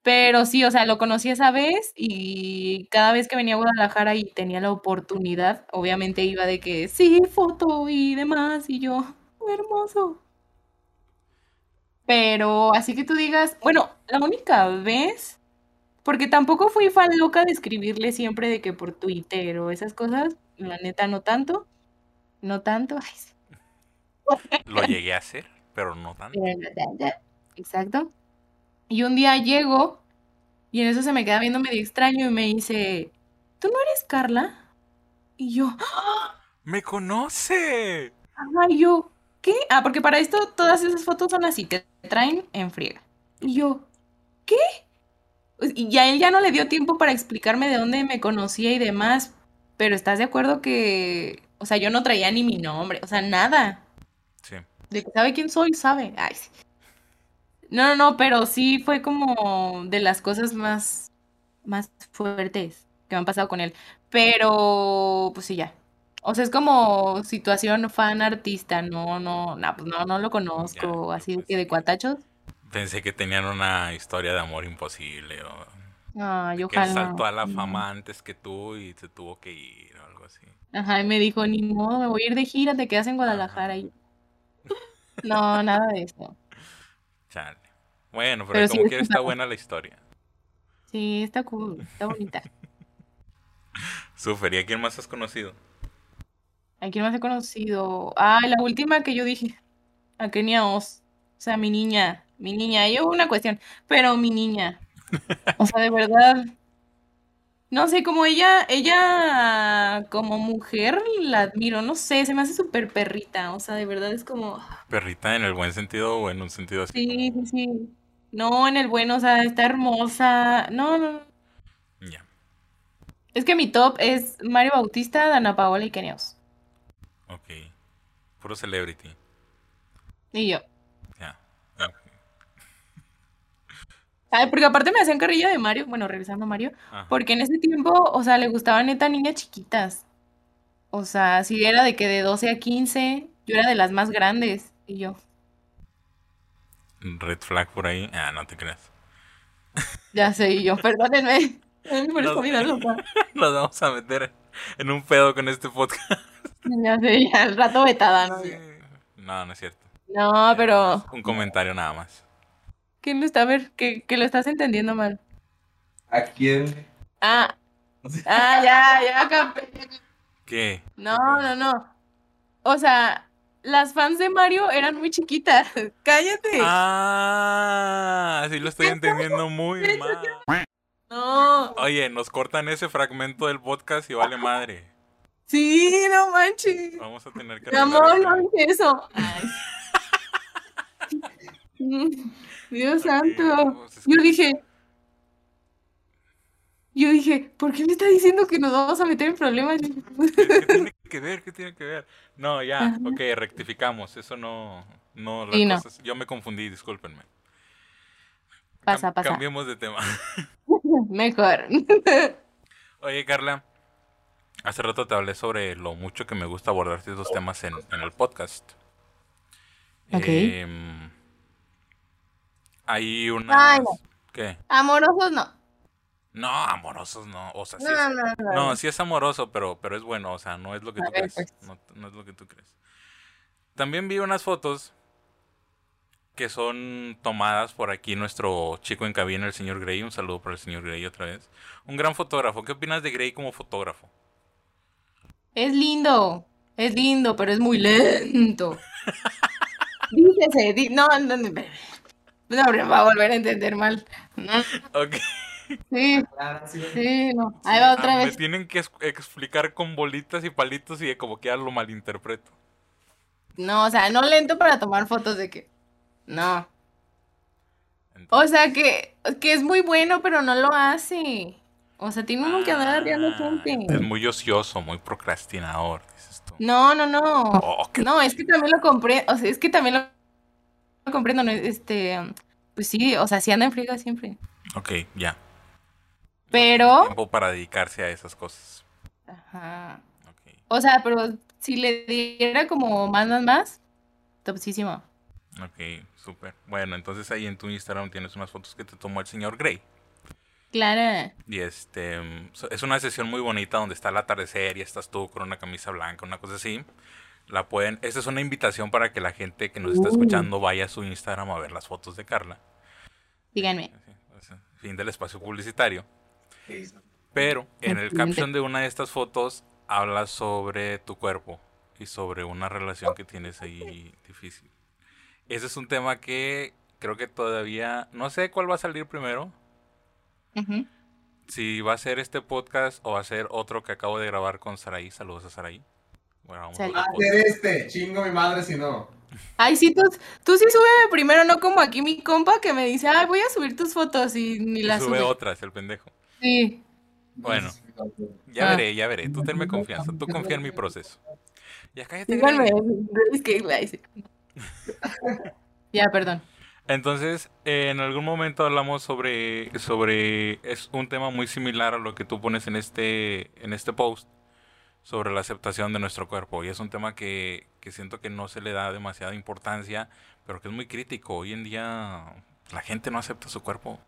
Pero sí, o sea, lo conocí esa vez y cada vez que venía a Guadalajara y tenía la oportunidad, obviamente iba de que sí, foto y demás, y yo, hermoso. Pero así que tú digas, bueno, la única vez, porque tampoco fui fan loca de escribirle siempre de que por Twitter o esas cosas, la neta no tanto, no tanto, ay, sí, Lo llegué a hacer, pero no tanto. pero no tanto. Exacto. Y un día llego y en eso se me queda viendo medio extraño y me dice, ¿tú no eres Carla? Y yo, ¡ah! ¡Me conoce! Y yo, ¿qué? Ah, porque para esto todas esas fotos son así, te traen en friega. Y yo, ¿qué? Pues, Y ya él ya no le dio tiempo para explicarme de dónde me conocía y demás, pero ¿estás de acuerdo que, o sea, yo no traía ni mi nombre, o sea, nada. Sí. De que sabe quién soy, sabe. Ay, sí. No, no, no, pero sí fue como de las cosas más, más fuertes que me han pasado con él. Pero, pues sí, ya. O sea, es como situación fan artista, no, no, no, pues no, no lo conozco, Ya, así de pues que de cuatachos. Pensé que tenían una historia de amor imposible o que él ojalá. saltó a la fama antes que tú y se tuvo que ir o algo así. Ajá, y me dijo, ni modo, me voy a ir de gira, te quedas en Guadalajara. Y... No, nada de eso. Chale. Bueno, pero, Pero sí como quiera está buena la historia. Sí, está cool, está bonita. Súper, ¿y a quién más has conocido? ¿A quién más he conocido? Ah, la última que yo dije, a Kenia Oz. O sea, mi niña, mi niña. Yo una cuestión, pero mi niña. O sea, de verdad. no sé, como ella, ella como mujer la admiro, no sé, se me hace súper perrita, o sea, de verdad es como, Perrita en el buen sentido o en un sentido así sí, sí, sí, no, en el bueno, o sea, está hermosa, no, no, Ya, es que mi top es Mario Bautista, Dana Paola y Kenios, ok. Puro celebrity. y yo. Ya. Ay, porque aparte me hacían carrilla de Mario, bueno, regresando a Mario, Ajá. porque en ese tiempo, o sea, le gustaban neta niñas chiquitas. O sea, si era de que de 12 a 15, yo era de las más grandes. Y yo, Red flag por ahí. Ah, no te creas. ya sé, y yo, perdónenme. Ay, Me parezco No. bien loca. Nos vamos a meter en un pedo con este podcast. Ya sé, ya al rato vetada, ¿no? Sí. No, no es cierto. No, pero, Un comentario nada más. ¿quién lo está a ver? Que, que lo estás entendiendo mal. ¿A quién? Ah, ah, ya, ya, capé. ¿Qué? No, no, no. O sea, las fans de Mario eran muy chiquitas. Cállate. Ah, sí lo estoy entendiendo muy mal. No. Oye, nos cortan ese fragmento del podcast y vale madre. Sí, no manches. Vamos a tener que Mi amor, no hice eso. Dios santo. Yo dije. Yo dije, ¿por qué me está diciendo que nos vamos a meter en problemas? ¿Qué tiene que ver? ¿Qué tiene que ver? No, ya, Ajá. ok, rectificamos. Eso no, no, Sí, yo me confundí, discúlpenme. Pasa, Cam- pasa. Cambiemos de tema. Mejor. Oye, Carla, hace rato te hablé sobre lo mucho que me gusta abordar estos temas en, en el podcast. Ok. Em, hay no. ¿Qué? Amorosos no. No, amorosos no. O sea, sí No, es, no, no. no, sí es amoroso, pero, pero es bueno. O sea, no es lo que A tú ver, crees. pues. No, no es lo que tú crees. También vi unas fotos que son tomadas por aquí nuestro chico en cabina, el señor Gray. Un saludo para el señor Gray otra vez. Un gran fotógrafo. ¿Qué opinas de Gray como fotógrafo? Es lindo. Es lindo, pero es muy lento. Dícese. di- no, no, no. No, me va a volver a entender mal. Ok. Sí, sí. no. Ahí va otra Ah, me vez. tienen que explicar con bolitas y palitos y como que ya lo malinterpreto. No, o sea, no lento para tomar fotos de que. No. O sea, que, que es muy bueno, pero no lo hace. O sea, tiene uno que andar arriando ah, gente. Es muy ocioso, muy procrastinador, dices tú. No, no, no. Oh, qué No, es que también lo compré. O sea, es que también lo, lo comprendo. ¿no? Este, pues sí, o sea, sí anda en friega siempre. Ok, ya. Pero. Tiempo para dedicarse a esas cosas. Ajá. O sea, pero si le diera como más, más, más, topsísimo. ok, súper. Bueno, entonces ahí en tu Instagram tienes unas fotos que te tomó el señor Gray. Clara. Y este es una sesión muy bonita donde está el atardecer y estás tú con una camisa blanca, una cosa así. La pueden, esta es una invitación para que la gente que nos está escuchando vaya a su Instagram a ver las fotos de Carla. Díganme. Fin del espacio publicitario. Pero en el caption de una de estas fotos habla sobre tu cuerpo y sobre una relación que tienes ahí difícil. Ese es un tema que creo que todavía no sé cuál va a salir primero. Si va a ser este podcast o va a ser otro que acabo de grabar con Saraí. Saludos a Saraí. Bueno, vamos a Sal- Va a ser este. Chingo mi madre si no. Ay, sí, tú, tú sí súbeme primero, no como aquí mi compa que me dice, ay, voy a subir tus fotos y ni Y las sube sube. otras, el pendejo. Sí. Bueno. Ya Ah. veré, ya veré. Tú tenme confianza. Tú confía en mi proceso. Ya cállate. Ay, sí. Ya, perdón. Entonces, eh, en algún momento hablamos sobre, sobre, es un tema muy similar a lo que tú pones en este, en este post, sobre la aceptación de nuestro cuerpo. Y es un tema que, que siento que no se le da demasiada importancia, pero que es muy crítico. Hoy en día la gente no acepta su cuerpo.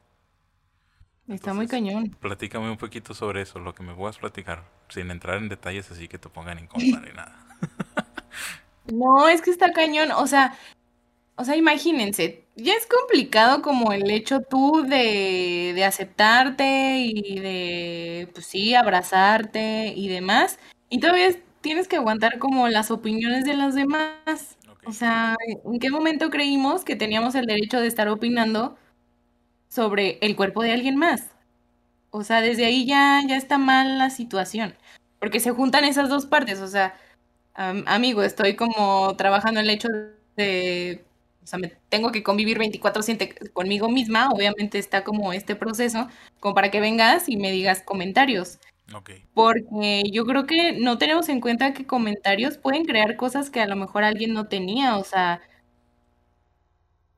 Está muy cañón. Platícame un poquito sobre eso, lo que me puedas platicar, sin entrar en detalles así que te pongan en contra ni nada. No, es que está cañón, o sea, o sea, imagínense, ya es complicado como el hecho tú de, de aceptarte y de, pues sí, abrazarte y demás, y todavía tienes que aguantar como las opiniones de los demás. O sea, ¿en qué momento creímos que teníamos el derecho de estar opinando sobre el cuerpo de alguien más? O sea, desde ahí ya, ya está mal la situación. Porque se juntan esas dos partes. O sea, amigo, estoy como trabajando en el hecho de. O sea, me tengo que convivir 24-7 conmigo misma. Obviamente está como este proceso, como para que vengas y me digas comentarios. Porque yo creo que no tenemos en cuenta que comentarios pueden crear cosas que a lo mejor alguien no tenía. O sea,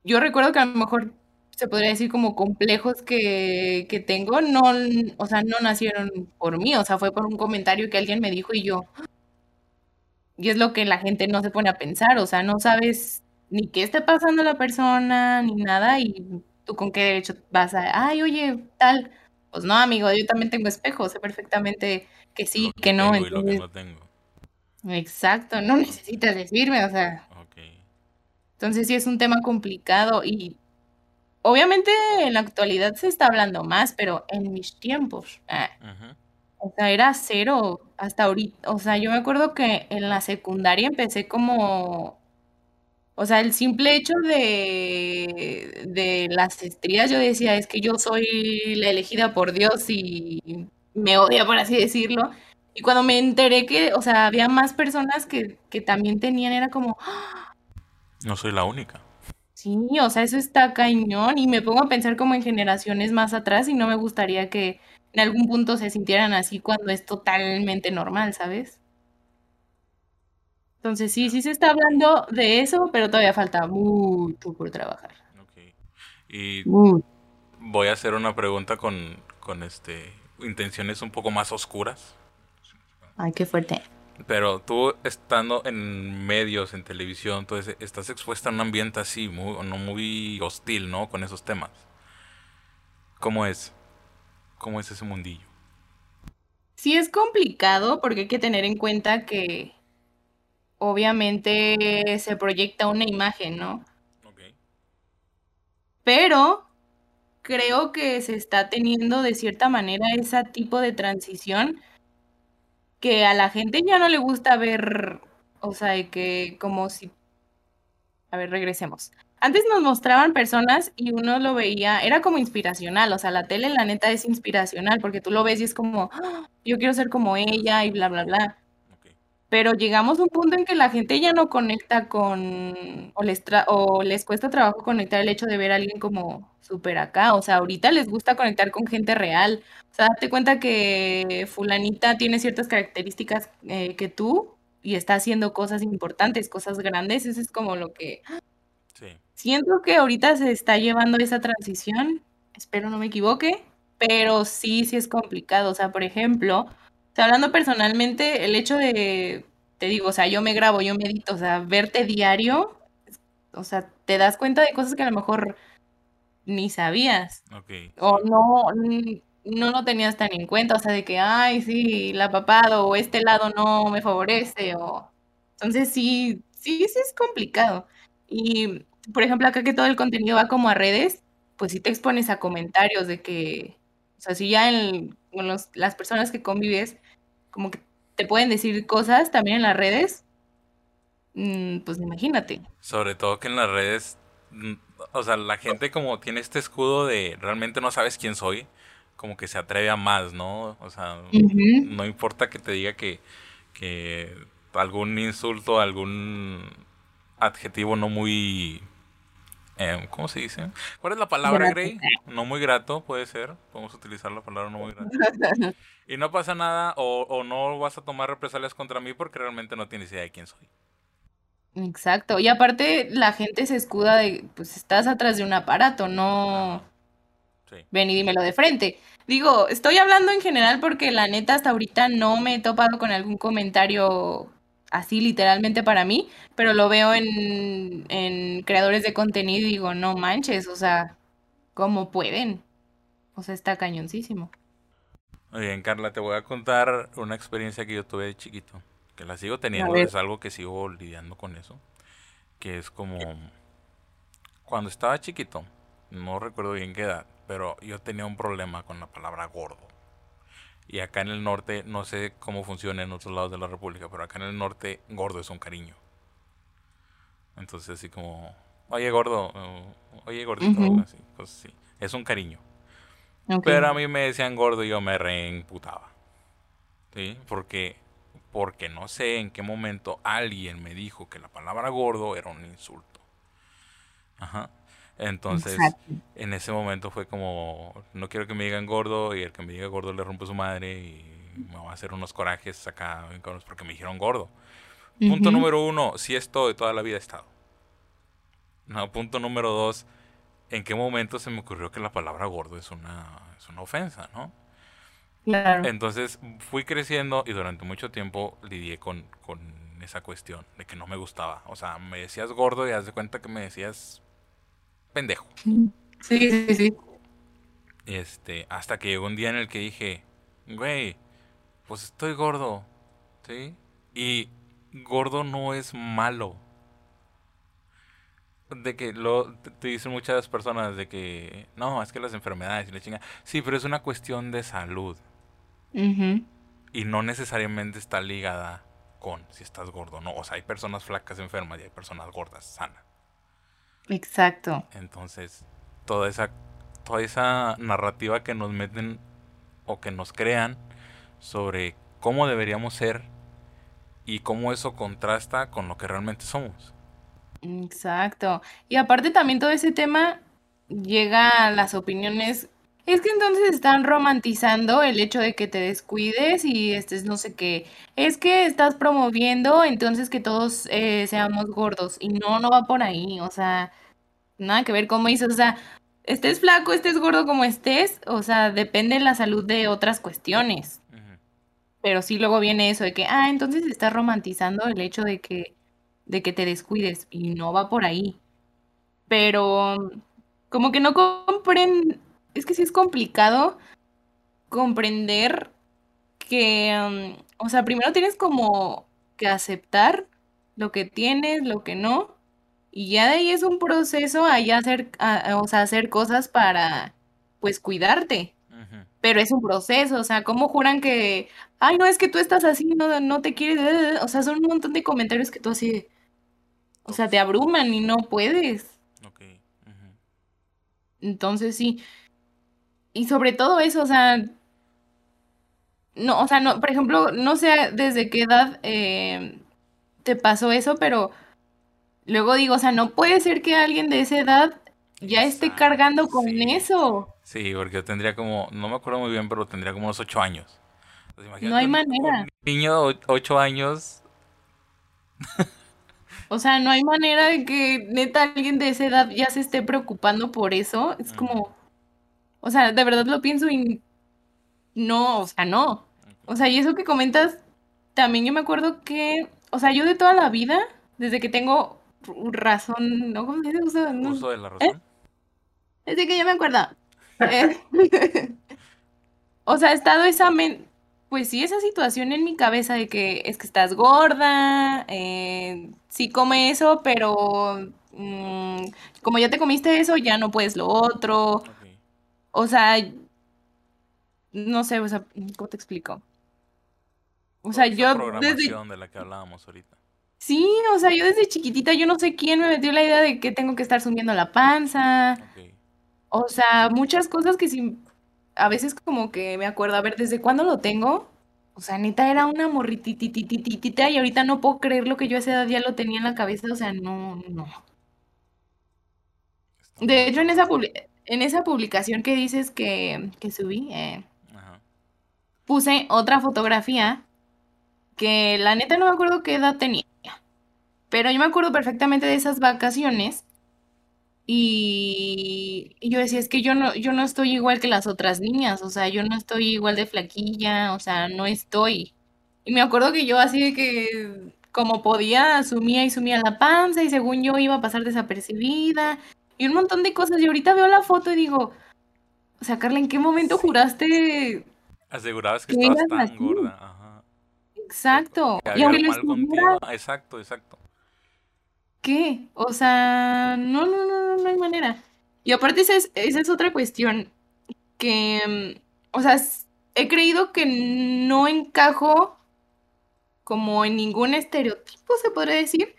yo recuerdo que a lo mejor se podría decir como complejos que, que tengo, no, o sea, no nacieron por mí, o sea, fue por un comentario que alguien me dijo y yo. Y es lo que la gente no se pone a pensar, o sea, no sabes ni qué está pasando la persona, ni nada, y tú con qué derecho vas a, ay, oye, tal. Pues no, amigo, yo también tengo espejos, sé perfectamente que sí, que, no. Entonces... no tengo. Exacto, no necesitas decirme, o sea. Entonces sí es un tema complicado y obviamente en la actualidad se está hablando más, pero en mis tiempos, ah, o sea, era cero hasta ahorita. O sea, yo me acuerdo que en la secundaria empecé como, o sea, el simple hecho de, de las estrías, yo decía, es que yo soy la elegida por Dios y me odia, por así decirlo. Y cuando me enteré que, o sea, había más personas que, que también tenían, era como, no soy la única. Sí, o sea, eso está cañón y me pongo a pensar como en generaciones más atrás y no me gustaría que en algún punto se sintieran así cuando es totalmente normal, ¿sabes? Entonces sí, sí se está hablando de eso, pero todavía falta mucho por trabajar. Y voy a hacer una pregunta con, con este intenciones un poco más oscuras. Ay, qué fuerte. Pero tú estando en medios, en televisión, entonces estás expuesta a un ambiente así, muy, no muy hostil, ¿no? Con esos temas. ¿Cómo es? ¿Cómo es ese mundillo? Sí es complicado porque hay que tener en cuenta que obviamente se proyecta una imagen, ¿no? Ok. Pero creo que se está teniendo de cierta manera ese tipo de transición que a la gente ya no le gusta ver, o sea, que como si... A ver, regresemos. Antes nos mostraban personas y uno lo veía, era como inspiracional, o sea, la tele la neta es inspiracional porque tú lo ves y es como, ¡Ah! yo quiero ser como ella y bla, bla, bla. Pero llegamos a un punto en que la gente ya no conecta con, o les, o les cuesta trabajo conectar el hecho de ver a alguien como súper acá. O sea, ahorita les gusta conectar con gente real. O sea, date cuenta que fulanita tiene ciertas características eh, que tú y está haciendo cosas importantes, cosas grandes. Eso es como lo que... Sí. Siento que ahorita se está llevando esa transición. Espero no me equivoque. Pero sí, sí es complicado. O sea, por ejemplo hablando personalmente, el hecho de, te digo, o sea, yo me grabo, yo medito, o sea, verte diario, o sea, te das cuenta de cosas que a lo mejor ni sabías. O no, no lo tenías tan en cuenta, o sea, de que, ay, sí, la papado o este lado no me favorece, o... Entonces sí, sí, sí es complicado. Y, por ejemplo, acá que todo el contenido va como a redes, pues sí te expones a comentarios de que, o sea, si ya en, con las personas que convives como que te pueden decir cosas también en las redes, mm, pues imagínate. Sobre todo que en las redes, mm, o sea, la gente como tiene este escudo de realmente no sabes quién soy, como que se atreve a más, ¿no? O sea, no importa que te diga que, que algún insulto, algún adjetivo no muy... Eh, ¿Cómo se dice? ¿Cuál es la palabra, Grey? No muy grato, puede ser. Podemos utilizar la palabra no muy grato. Y no pasa nada o, no vas a tomar represalias contra mí porque realmente no tienes idea de quién soy. Exacto. Y aparte la gente se escuda de, pues estás atrás de un aparato, no... Sí. Ven y dímelo de frente. Digo, estoy hablando en general porque la neta hasta ahorita no me he topado con algún comentario así literalmente para mí, pero lo veo en, en creadores de contenido y digo, no manches, o sea, ¿cómo pueden? O sea, está cañoncísimo. Muy bien, Carla, te voy a contar una experiencia que yo tuve de chiquito, que la sigo teniendo, es algo que sigo lidiando con eso, que es como cuando estaba chiquito, no recuerdo bien qué edad, pero yo tenía un problema con la palabra gordo. Y acá en el norte, no sé cómo funciona en otros lados de la República, pero acá en el norte, gordo es un cariño. Entonces, así como, oye gordo, oye gordito, así, pues sí, es un cariño. Ok. Pero a mí me decían gordo y yo me reimputaba. ¿Sí? Porque, porque no sé en qué momento alguien me dijo que la palabra gordo era un insulto. Ajá. Entonces, Exacto. en ese momento fue como, no quiero que me digan gordo y el que me diga gordo le rompo su madre y me va a hacer unos corajes acá porque me dijeron gordo. Punto Ujú. número uno, si esto de toda la vida he estado. No, punto número dos, ¿en qué momento se me ocurrió que la palabra gordo es una, es una ofensa, no? Claro. Entonces fui creciendo y durante mucho tiempo lidié con, con esa cuestión de que no me gustaba. O sea, me decías gordo y haz de cuenta que me decías pendejo. Sí, sí, sí. Este, hasta que llegó un día en el que dije, güey, pues estoy gordo, ¿sí? Y gordo no es malo. De que lo te, dicen muchas personas de que no, es que las enfermedades y la chinga. Sí, pero es una cuestión de salud y no necesariamente está ligada con si estás gordo, no. O sea, hay personas flacas enfermas y hay personas gordas sanas. Exacto. Entonces, toda esa, toda esa narrativa que nos meten o que nos crean sobre cómo deberíamos ser y cómo eso contrasta con lo que realmente somos. Exacto. Y aparte también todo ese tema llega a las opiniones. Es que entonces están romantizando el hecho de que te descuides y estés no sé qué. Es que estás promoviendo entonces que todos eh, seamos gordos. Y no, no va por ahí. O sea, nada que ver cómo dices. O sea, estés flaco, estés gordo como estés. O sea, depende la salud de otras cuestiones. Pero sí luego viene eso de que, ah, entonces estás romantizando el hecho de que, de que te descuides. Y no va por ahí. Pero como que no comprenden, es que sí es complicado comprender que, um, o sea, primero tienes como que aceptar lo que tienes, lo que no, y ya de ahí es un proceso a ya hacer, a- a- o sea, hacer cosas para, pues, cuidarte. Pero es un proceso, o sea, ¿cómo juran que, ay, no, es que tú estás así, no, no te quieres, eh, o sea, son un montón de comentarios que tú así, o sea, te abruman y no puedes. Ok. Entonces sí. Y sobre todo eso, o sea, no, o sea, no, por ejemplo, no sé desde qué edad eh, te pasó eso, pero luego digo, o sea, no puede ser que alguien de esa edad ya esté cargando con sí. eso. Sí, porque yo tendría como, no me acuerdo muy bien, pero tendría como unos ocho años. Entonces, No hay manera. Un niño de ocho años. O sea, no hay manera de que neta alguien de esa edad ya se esté preocupando por eso. Es Ujú. como, o sea, de verdad lo pienso y no, o sea, no. O sea, y eso que comentas, también yo me acuerdo que, o sea, yo de toda la vida, desde que tengo razón, ¿no? ¿Cómo se dice? Uso- no- Uso de la razón. Desde que yo me acuerdo. Eh, o sea, ha estado esa, men- pues sí, esa situación en mi cabeza de que es que estás gorda, eh, sí come eso, pero mm, como ya te comiste eso, ya no puedes lo otro. O sea, no sé, o sea, ¿cómo te explico? O sea, yo desde, programación de la que hablábamos ahorita. sí, o sea, yo desde chiquitita, yo no sé quién me metió la idea de que tengo que estar subiendo la panza. O sea, muchas cosas que sí, a veces como que me acuerdo, a ver, ¿desde cuándo lo tengo? O sea, neta era una morritititititita y ahorita no puedo creer lo que yo a esa edad ya lo tenía en la cabeza, o sea, no, no. De hecho, en esa, en esa publicación que dices que, que subí, eh, Ajá. puse otra fotografía que la neta no me acuerdo qué edad tenía, pero yo me acuerdo perfectamente de esas vacaciones y, y yo decía, es que yo no, yo no estoy igual que las otras niñas, o sea, yo no estoy igual de flaquilla, o sea, no estoy. Y me acuerdo que yo así de que como podía, asumía y sumía la panza y según yo iba a pasar desapercibida y un montón de cosas. Y ahorita veo la foto y digo, o sea, Carla, ¿en qué momento juraste Asegurabas que que estabas tan así? gorda. Ajá. Exacto. Que Y aunque lo estuviera, Exacto, exacto. ¿qué? O sea, no, no, no, no, no hay manera. Y aparte esa es, esa es otra cuestión que, mm, o sea, he creído que no encajo como en ningún estereotipo, se podría decir.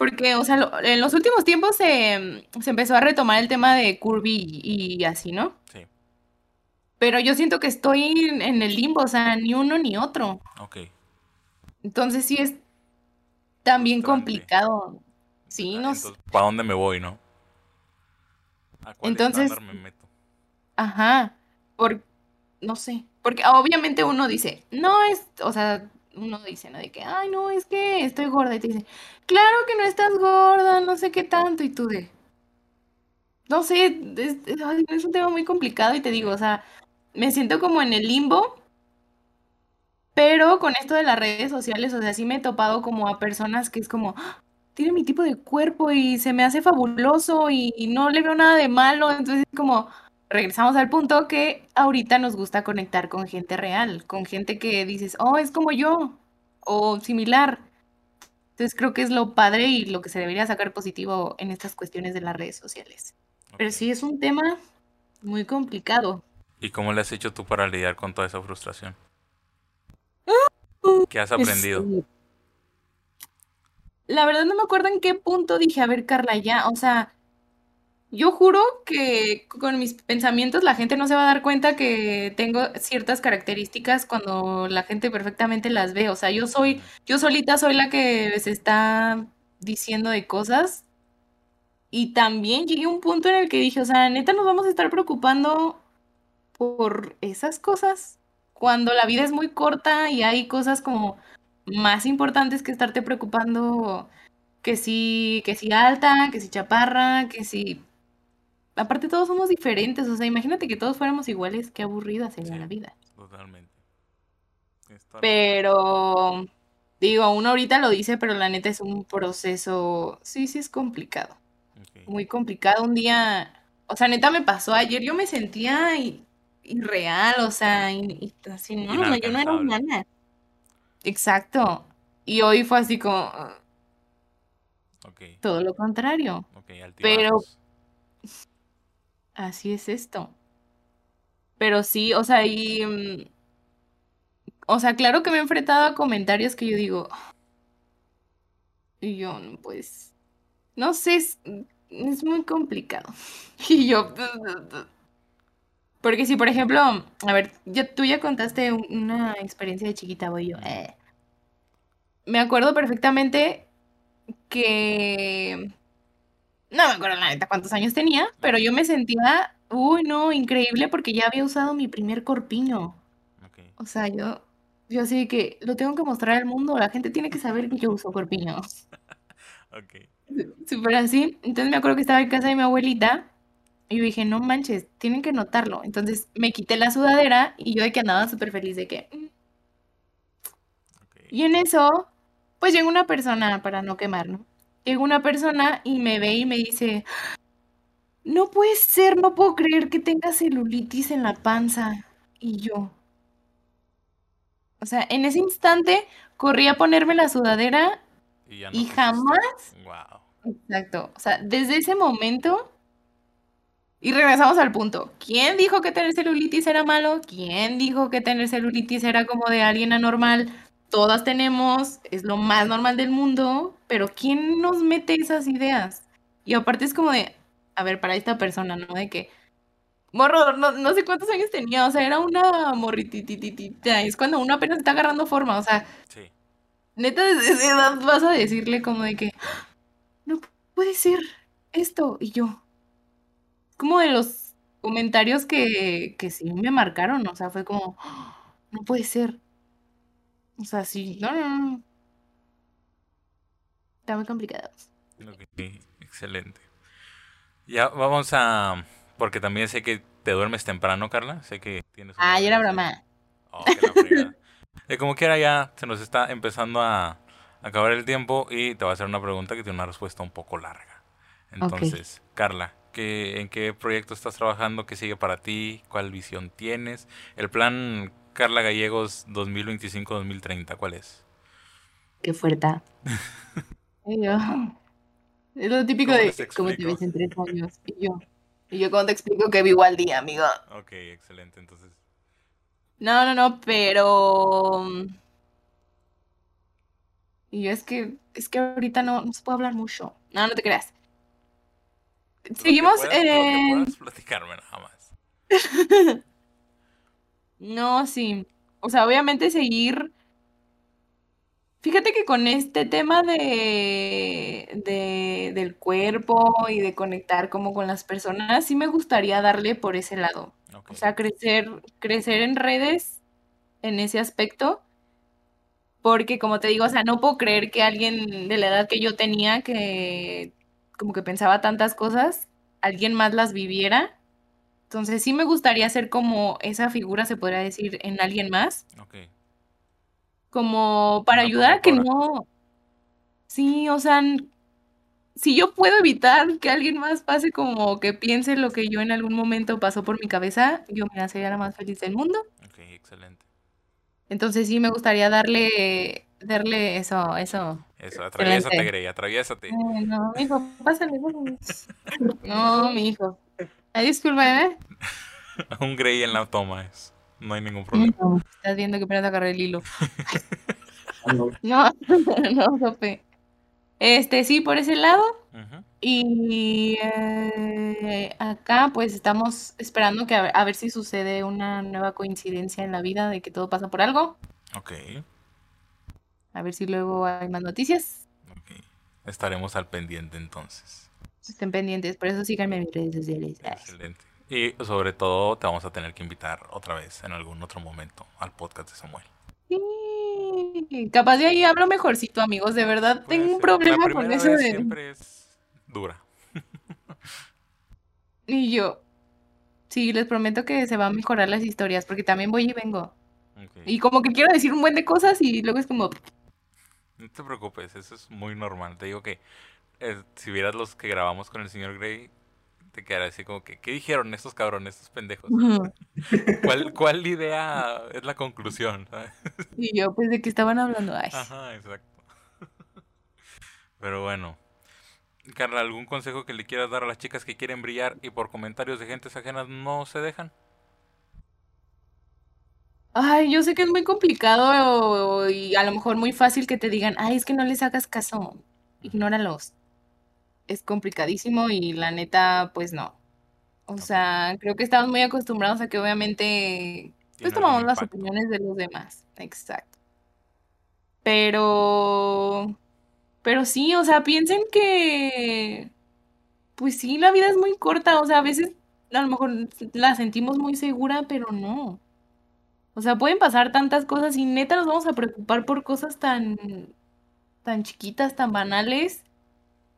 Porque, o sea, lo- en los últimos tiempos se, se empezó a retomar el tema de curvy y, y así, ¿no? Sí. Pero yo siento que estoy en, en el limbo, o sea, ni uno ni otro. Ok. Entonces sí es también complicado. Sí, no sé. ¿para dónde me voy, no? ¿A cuál Entonces- me meto? Ajá. Por, no sé. Porque obviamente uno dice, no es, o sea, uno dice, ¿no? De que, ay, no, es que estoy gorda. Y te dice, claro que no estás gorda, no sé qué tanto. Y tú de, no sé, es, es- es un tema muy complicado. Y te digo, o sea, me siento como en el limbo. Pero con esto de las redes sociales, o sea, sí me he topado como a personas que es como, "Ah, tiene mi tipo de cuerpo y se me hace fabuloso y, y no le veo nada de malo. Entonces, como regresamos al punto que ahorita nos gusta conectar con gente real, con gente que dices, oh, es como yo o similar. Entonces, creo que es lo padre y lo que se debería sacar positivo en estas cuestiones de las redes sociales. Pero sí es un tema muy complicado. ¿Y cómo le has hecho tú para lidiar con toda esa frustración? ¿Qué has Pues, aprendido? sí. La verdad no me acuerdo en qué punto dije, a ver, Carla, ya, o sea, yo juro que con mis pensamientos la gente no se va a dar cuenta que tengo ciertas características cuando la gente perfectamente las ve. O sea, yo soy, yo solita soy la que se está diciendo de cosas. Y también llegué a un punto en el que dije, o sea, neta nos vamos a estar preocupando por esas cosas cuando la vida es muy corta y hay cosas como más importantes que estarte preocupando que si, que si alta, que si chaparra, que si... Aparte todos somos diferentes, o sea, imagínate que todos fuéramos iguales, qué aburrida sería Sí. la vida. Totalmente. Pero, digo, uno ahorita lo dice, pero la neta es un proceso, sí, sí es complicado, muy complicado. Un día, o sea, neta me pasó ayer, yo me sentía irreal, o sea, y así, no, no, yo no era humana. Exacto. Y hoy fue así como todo lo contrario. Ok, Pero-. Así es esto. Pero sí, o sea, y... mm, O sea, claro que me he enfrentado a comentarios que yo digo... Y yo, pues... No sé, es, es muy complicado. Y yo... Porque si, por ejemplo, a ver, ya, tú ya contaste un- una experiencia de chiquita, voy yo. eh. Me acuerdo perfectamente que... No me acuerdo la neta cuántos años tenía, pero yo me sentía, uy, no, increíble porque ya había usado mi primer corpiño. Ok. O sea, yo, yo así de que lo tengo que mostrar al mundo, la gente tiene que saber que yo uso corpiño. Ok. Súper así. Entonces me acuerdo que estaba en casa de mi abuelita y yo dije, no manches, tienen que notarlo. Entonces me quité la sudadera y yo de que andaba súper feliz de que... "Mm". Y en eso, pues llega una persona, para no quemar, ¿no? Llega una persona y me ve y me dice, no puede ser, no puedo creer que tenga celulitis en la panza. Y yo, o sea, en ese instante corrí a ponerme la sudadera Y no y jamás Wow. Exacto. O sea, desde ese momento. Y regresamos al punto. ¿Quién dijo que tener celulitis era malo? ¿Quién dijo que tener celulitis era como de alguien anormal? Todas tenemos, es lo más normal del mundo, pero ¿quién nos mete esas ideas? Y aparte es como de, a ver, para esta persona, ¿no? De que, morro, no, no sé cuántos años tenía, o sea, era una morritititita, es cuando uno apenas está agarrando forma, o sea, Sí. Neta, desde esa edad vas a decirle como de que no puede ser esto. Y yo, como de los comentarios que, que sí me marcaron, o sea, fue como, "Ah, no puede ser. O sea, sí, no, no, no. Está muy complicado. Ok, excelente. Ya vamos a... Porque también sé que te duermes temprano, Carla. Sé que tienes... Ah, ya era broma. Oh, que la fregada. De como quiera ya se nos está empezando a acabar el tiempo y te voy a hacer una pregunta que tiene una respuesta un poco larga. Entonces, Carla, ¿qué, ¿en qué proyecto estás trabajando? ¿Qué sigue para ti? ¿Cuál visión tienes? El plan Carla Gallegos 2025-2030, ¿cuál es? Qué fuerte. Es lo típico ¿Cómo de cómo te ves en tres años. Y yo, y yo, ¿cómo te explico que vivo al día, amigo? Ok, excelente. Entonces, No, no, no, pero... Y yo es que, es que ahorita no, no se puede hablar mucho. No, no te creas. lo que Seguimos puedas- lo que en... puedas platicarme nada más. No, sí. O sea, obviamente seguir. Fíjate que con este tema de, de del cuerpo y de conectar como con las personas, sí me gustaría darle por ese lado. O sea, crecer, crecer en redes en ese aspecto. Porque como te digo, o sea, no puedo creer que alguien de la edad que yo tenía, que como que pensaba tantas cosas, alguien más las viviera. Entonces sí me gustaría ser como esa figura, se podría decir, en alguien más, Ok. como para Una ayudar a que no, sí, o sea, si yo puedo evitar que alguien más pase como que piense lo que yo en algún momento pasó por mi cabeza, yo me sería la más feliz del mundo. Ok, excelente. Entonces sí me gustaría darle, darle eso, eso. Eso, atraviésate. Grey, atraviésate. Ay, no, mijo, pásale, pásale. No, mi Ay, discúlpame. Un Grey en la toma es. No hay ningún problema. No, estás viendo que apenas agarré el hilo. No, No, Sope. Este, sí, por ese lado. Y eh, acá pues estamos esperando que a ver, a ver si sucede una nueva coincidencia en la vida de que todo pasa por algo. Ok, A ver si luego hay más noticias. ok. Estaremos al pendiente entonces. Estén pendientes, por eso síganme en mis redes sociales. Excelente. Y sobre todo te vamos a tener que invitar otra vez en algún otro momento al podcast de Samuel. Sí, capaz de ahí hablo mejorcito, amigos. De verdad Puede tengo un. La problema con eso vez de... siempre es dura. Y yo, sí, les prometo que se van a mejorar las historias, porque también voy y vengo. Y como que quiero decir un buen de cosas y luego es como, No te preocupes, eso es muy normal. Te digo que eh, si vieras los que grabamos con el señor Grey, te quedaría así como que, ¿qué dijeron estos cabrones, estos pendejos? ¿Cuál, cuál idea es la conclusión? y yo, pues, ¿de qué estaban hablando? Ay, Ajá, exacto. Pero bueno. Carla, ¿algún consejo que le quieras dar a las chicas que quieren brillar y por comentarios de gentes ajenas no se dejan? Ay, yo sé que es muy complicado y a lo mejor muy fácil que te digan, ay, es que no les hagas caso, ignóralos. Es complicadísimo y la neta, pues no. O sea, creo que estamos muy acostumbrados a que obviamente, pues tomamos las opiniones de los demás. Exacto. Pero, pero sí, o sea, piensen que, pues sí, la vida es muy corta. O sea, a veces a lo mejor la sentimos muy segura, pero no. O sea, pueden pasar tantas cosas y neta nos vamos a preocupar por cosas tan, tan chiquitas, tan banales.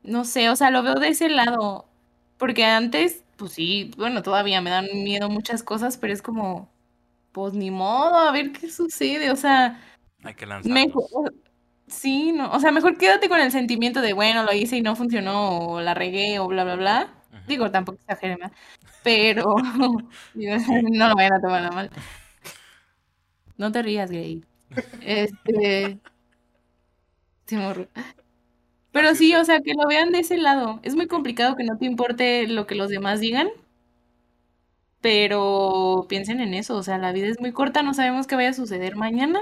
No sé, o sea, lo veo de ese lado. Porque antes, pues sí, bueno, todavía me dan miedo muchas cosas, pero es como, pues ni modo, a ver qué sucede. O sea, Hay que mejor, lanzarnos. sí, no, o sea, mejor quédate con el sentimiento de, bueno, lo hice y no funcionó, o la regué, o bla, bla, bla. Digo, tampoco exageren, ¿verdad? Pero digo, no lo vayan a tomar a mal. No te rías, gay. Este, sí, morro. Pero Así sí, es. o sea, que lo vean de ese lado. Es muy complicado que no te importe lo que los demás digan, pero piensen en eso. O sea, la vida es muy corta, no sabemos qué vaya a suceder mañana.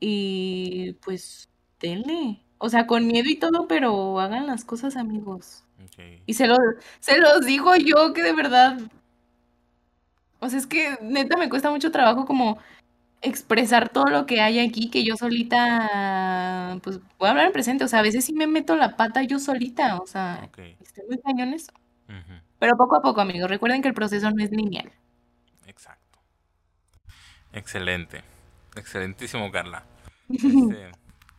Y pues, denle. O sea, con miedo y todo, pero hagan las cosas, amigos. Y se lo, se los digo yo que de verdad. O sea, es que neta me cuesta mucho trabajo como expresar todo lo que hay aquí, que yo solita, pues voy a hablar en presente. O sea, a veces sí me meto la pata yo solita. O sea, Ok. estoy muy cañón eso. Pero poco a poco, amigos. Recuerden que el proceso no es lineal. Exacto. Excelente. Excelentísimo, Carla. Este,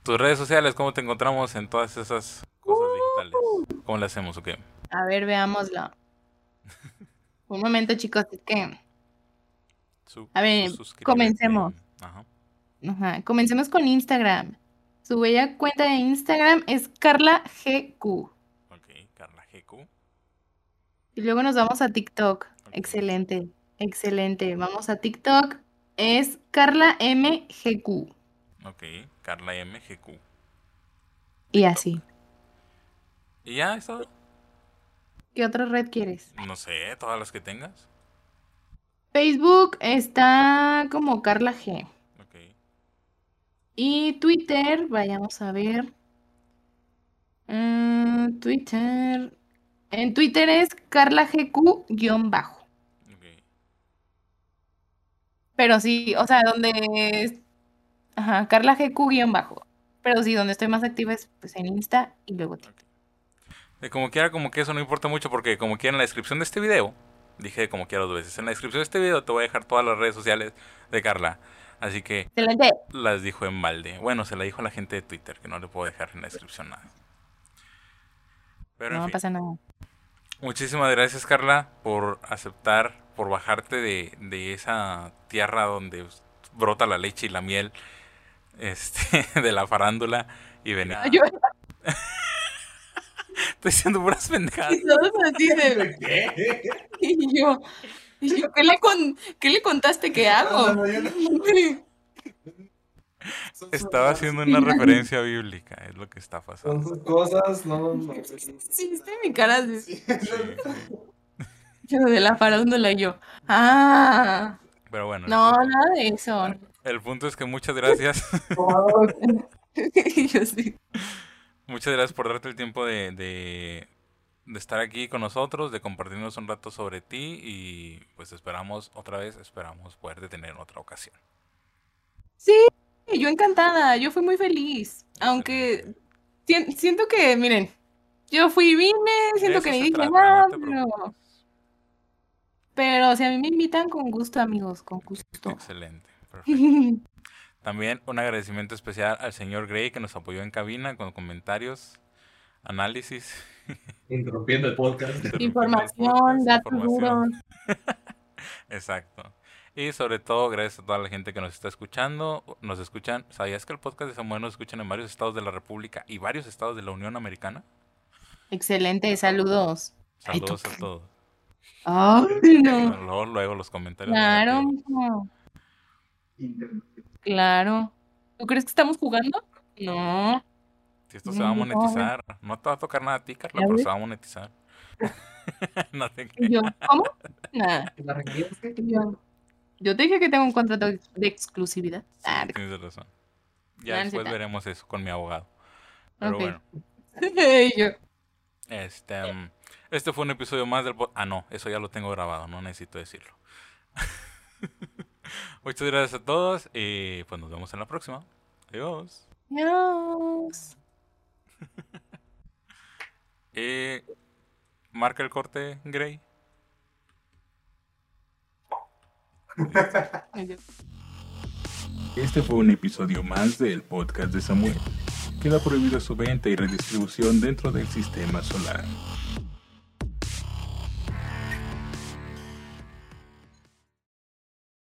tus redes sociales, ¿cómo te encontramos en todas esas cosas digitales? ¿Cómo le hacemos o qué? A ver, veámoslo. Un momento, chicos, es que. Su- A ver, comencemos. Ajá. Ajá, Comencemos con Instagram. Su bella cuenta de Instagram es Carla GQ. Ok, Carla GQ. Y luego nos vamos a TikTok. Ok. Excelente, excelente. Vamos a TikTok. Es Carla MGQ. Ok, Carla MGQ. Y así. ¿Y ya es todo? ¿Qué otra red quieres? No sé, todas las que tengas. Facebook está como Carla G. Ok. Y Twitter, vayamos a ver. Mm, Twitter. En Twitter es Carla GQ-bajo. Pero sí, o sea, donde... Ajá, Carla GQ guion bajo. Pero sí, donde estoy más activa es pues, en Insta y luego TikTok. De como quiera, como que eso no importa mucho porque como quiera en la descripción de este video, dije como quiera dos veces, en la descripción de este video te voy a dejar todas las redes sociales de Carla. Así que Excelente. las dijo en balde. Bueno, se la dijo a la gente de Twitter, que no le puedo dejar en la descripción nada. Pero en No fin. pasa nada. Muchísimas gracias, Carla, por aceptar, por bajarte de, de esa tierra donde brota la leche y la miel este, de la farándula y venir. Estoy diciendo puras pendejadas. y todos así de- ¿Qué? y yo, y yo, ¿qué le, con, ¿qué le contaste que hago? no, no- son Estaba haciendo una referencia bíblica, es lo que está Son pasando. sus cosas, no, no. Sí, viste mi cara de, Sí. yo de la farándula y yo. Ah, Pero bueno, no, punto- nada de eso. el punto es que muchas gracias. Y yo sí. Muchas gracias por darte el tiempo de, de, de estar aquí con nosotros, de compartirnos un rato sobre ti y pues esperamos otra vez, esperamos poder tener en otra ocasión. Y yo encantada, yo fui muy feliz. Aunque sien- siento que, miren, yo fui, vine, siento que ni dije trata, nada, no te pero, preocupes. pero si a mí me invitan con gusto, amigos, con gusto. Excelente, perfecto. También un agradecimiento especial al señor Gray que nos apoyó en cabina con comentarios, análisis, Interrumpiendo el podcast. Información, datos duros. Exacto. Y sobre todo, gracias a toda la gente que nos está escuchando. Nos escuchan. ¿Sabías que el podcast de Samuel nos escuchan en varios estados de la República y varios estados de la Unión Americana? Excelente, saludos. Ay, tú Saludos a todos. Ay, no. Luego, luego los comentarios. Claro, negativos. Claro. ¿Tú crees que estamos jugando? No. Si esto se va a monetizar. No te va a tocar nada a ti, Carla, ¿Ya pero se va a monetizar. no te yo, ¿cómo? Nada. Yo, yo te dije que tengo un contrato de exclusividad. Ah, Sí, tienes razón. Ya no después veremos eso con mi abogado. Pero bueno. Este, mm, este fue un episodio más del... Ah, no, eso ya lo tengo grabado, no necesito decirlo. Muchas gracias a todos y pues nos vemos en la próxima. Adiós. Adiós. Y marca el corte, Gray. Este fue un episodio más del podcast de Samuel. Queda prohibido su venta y redistribución dentro del sistema solar.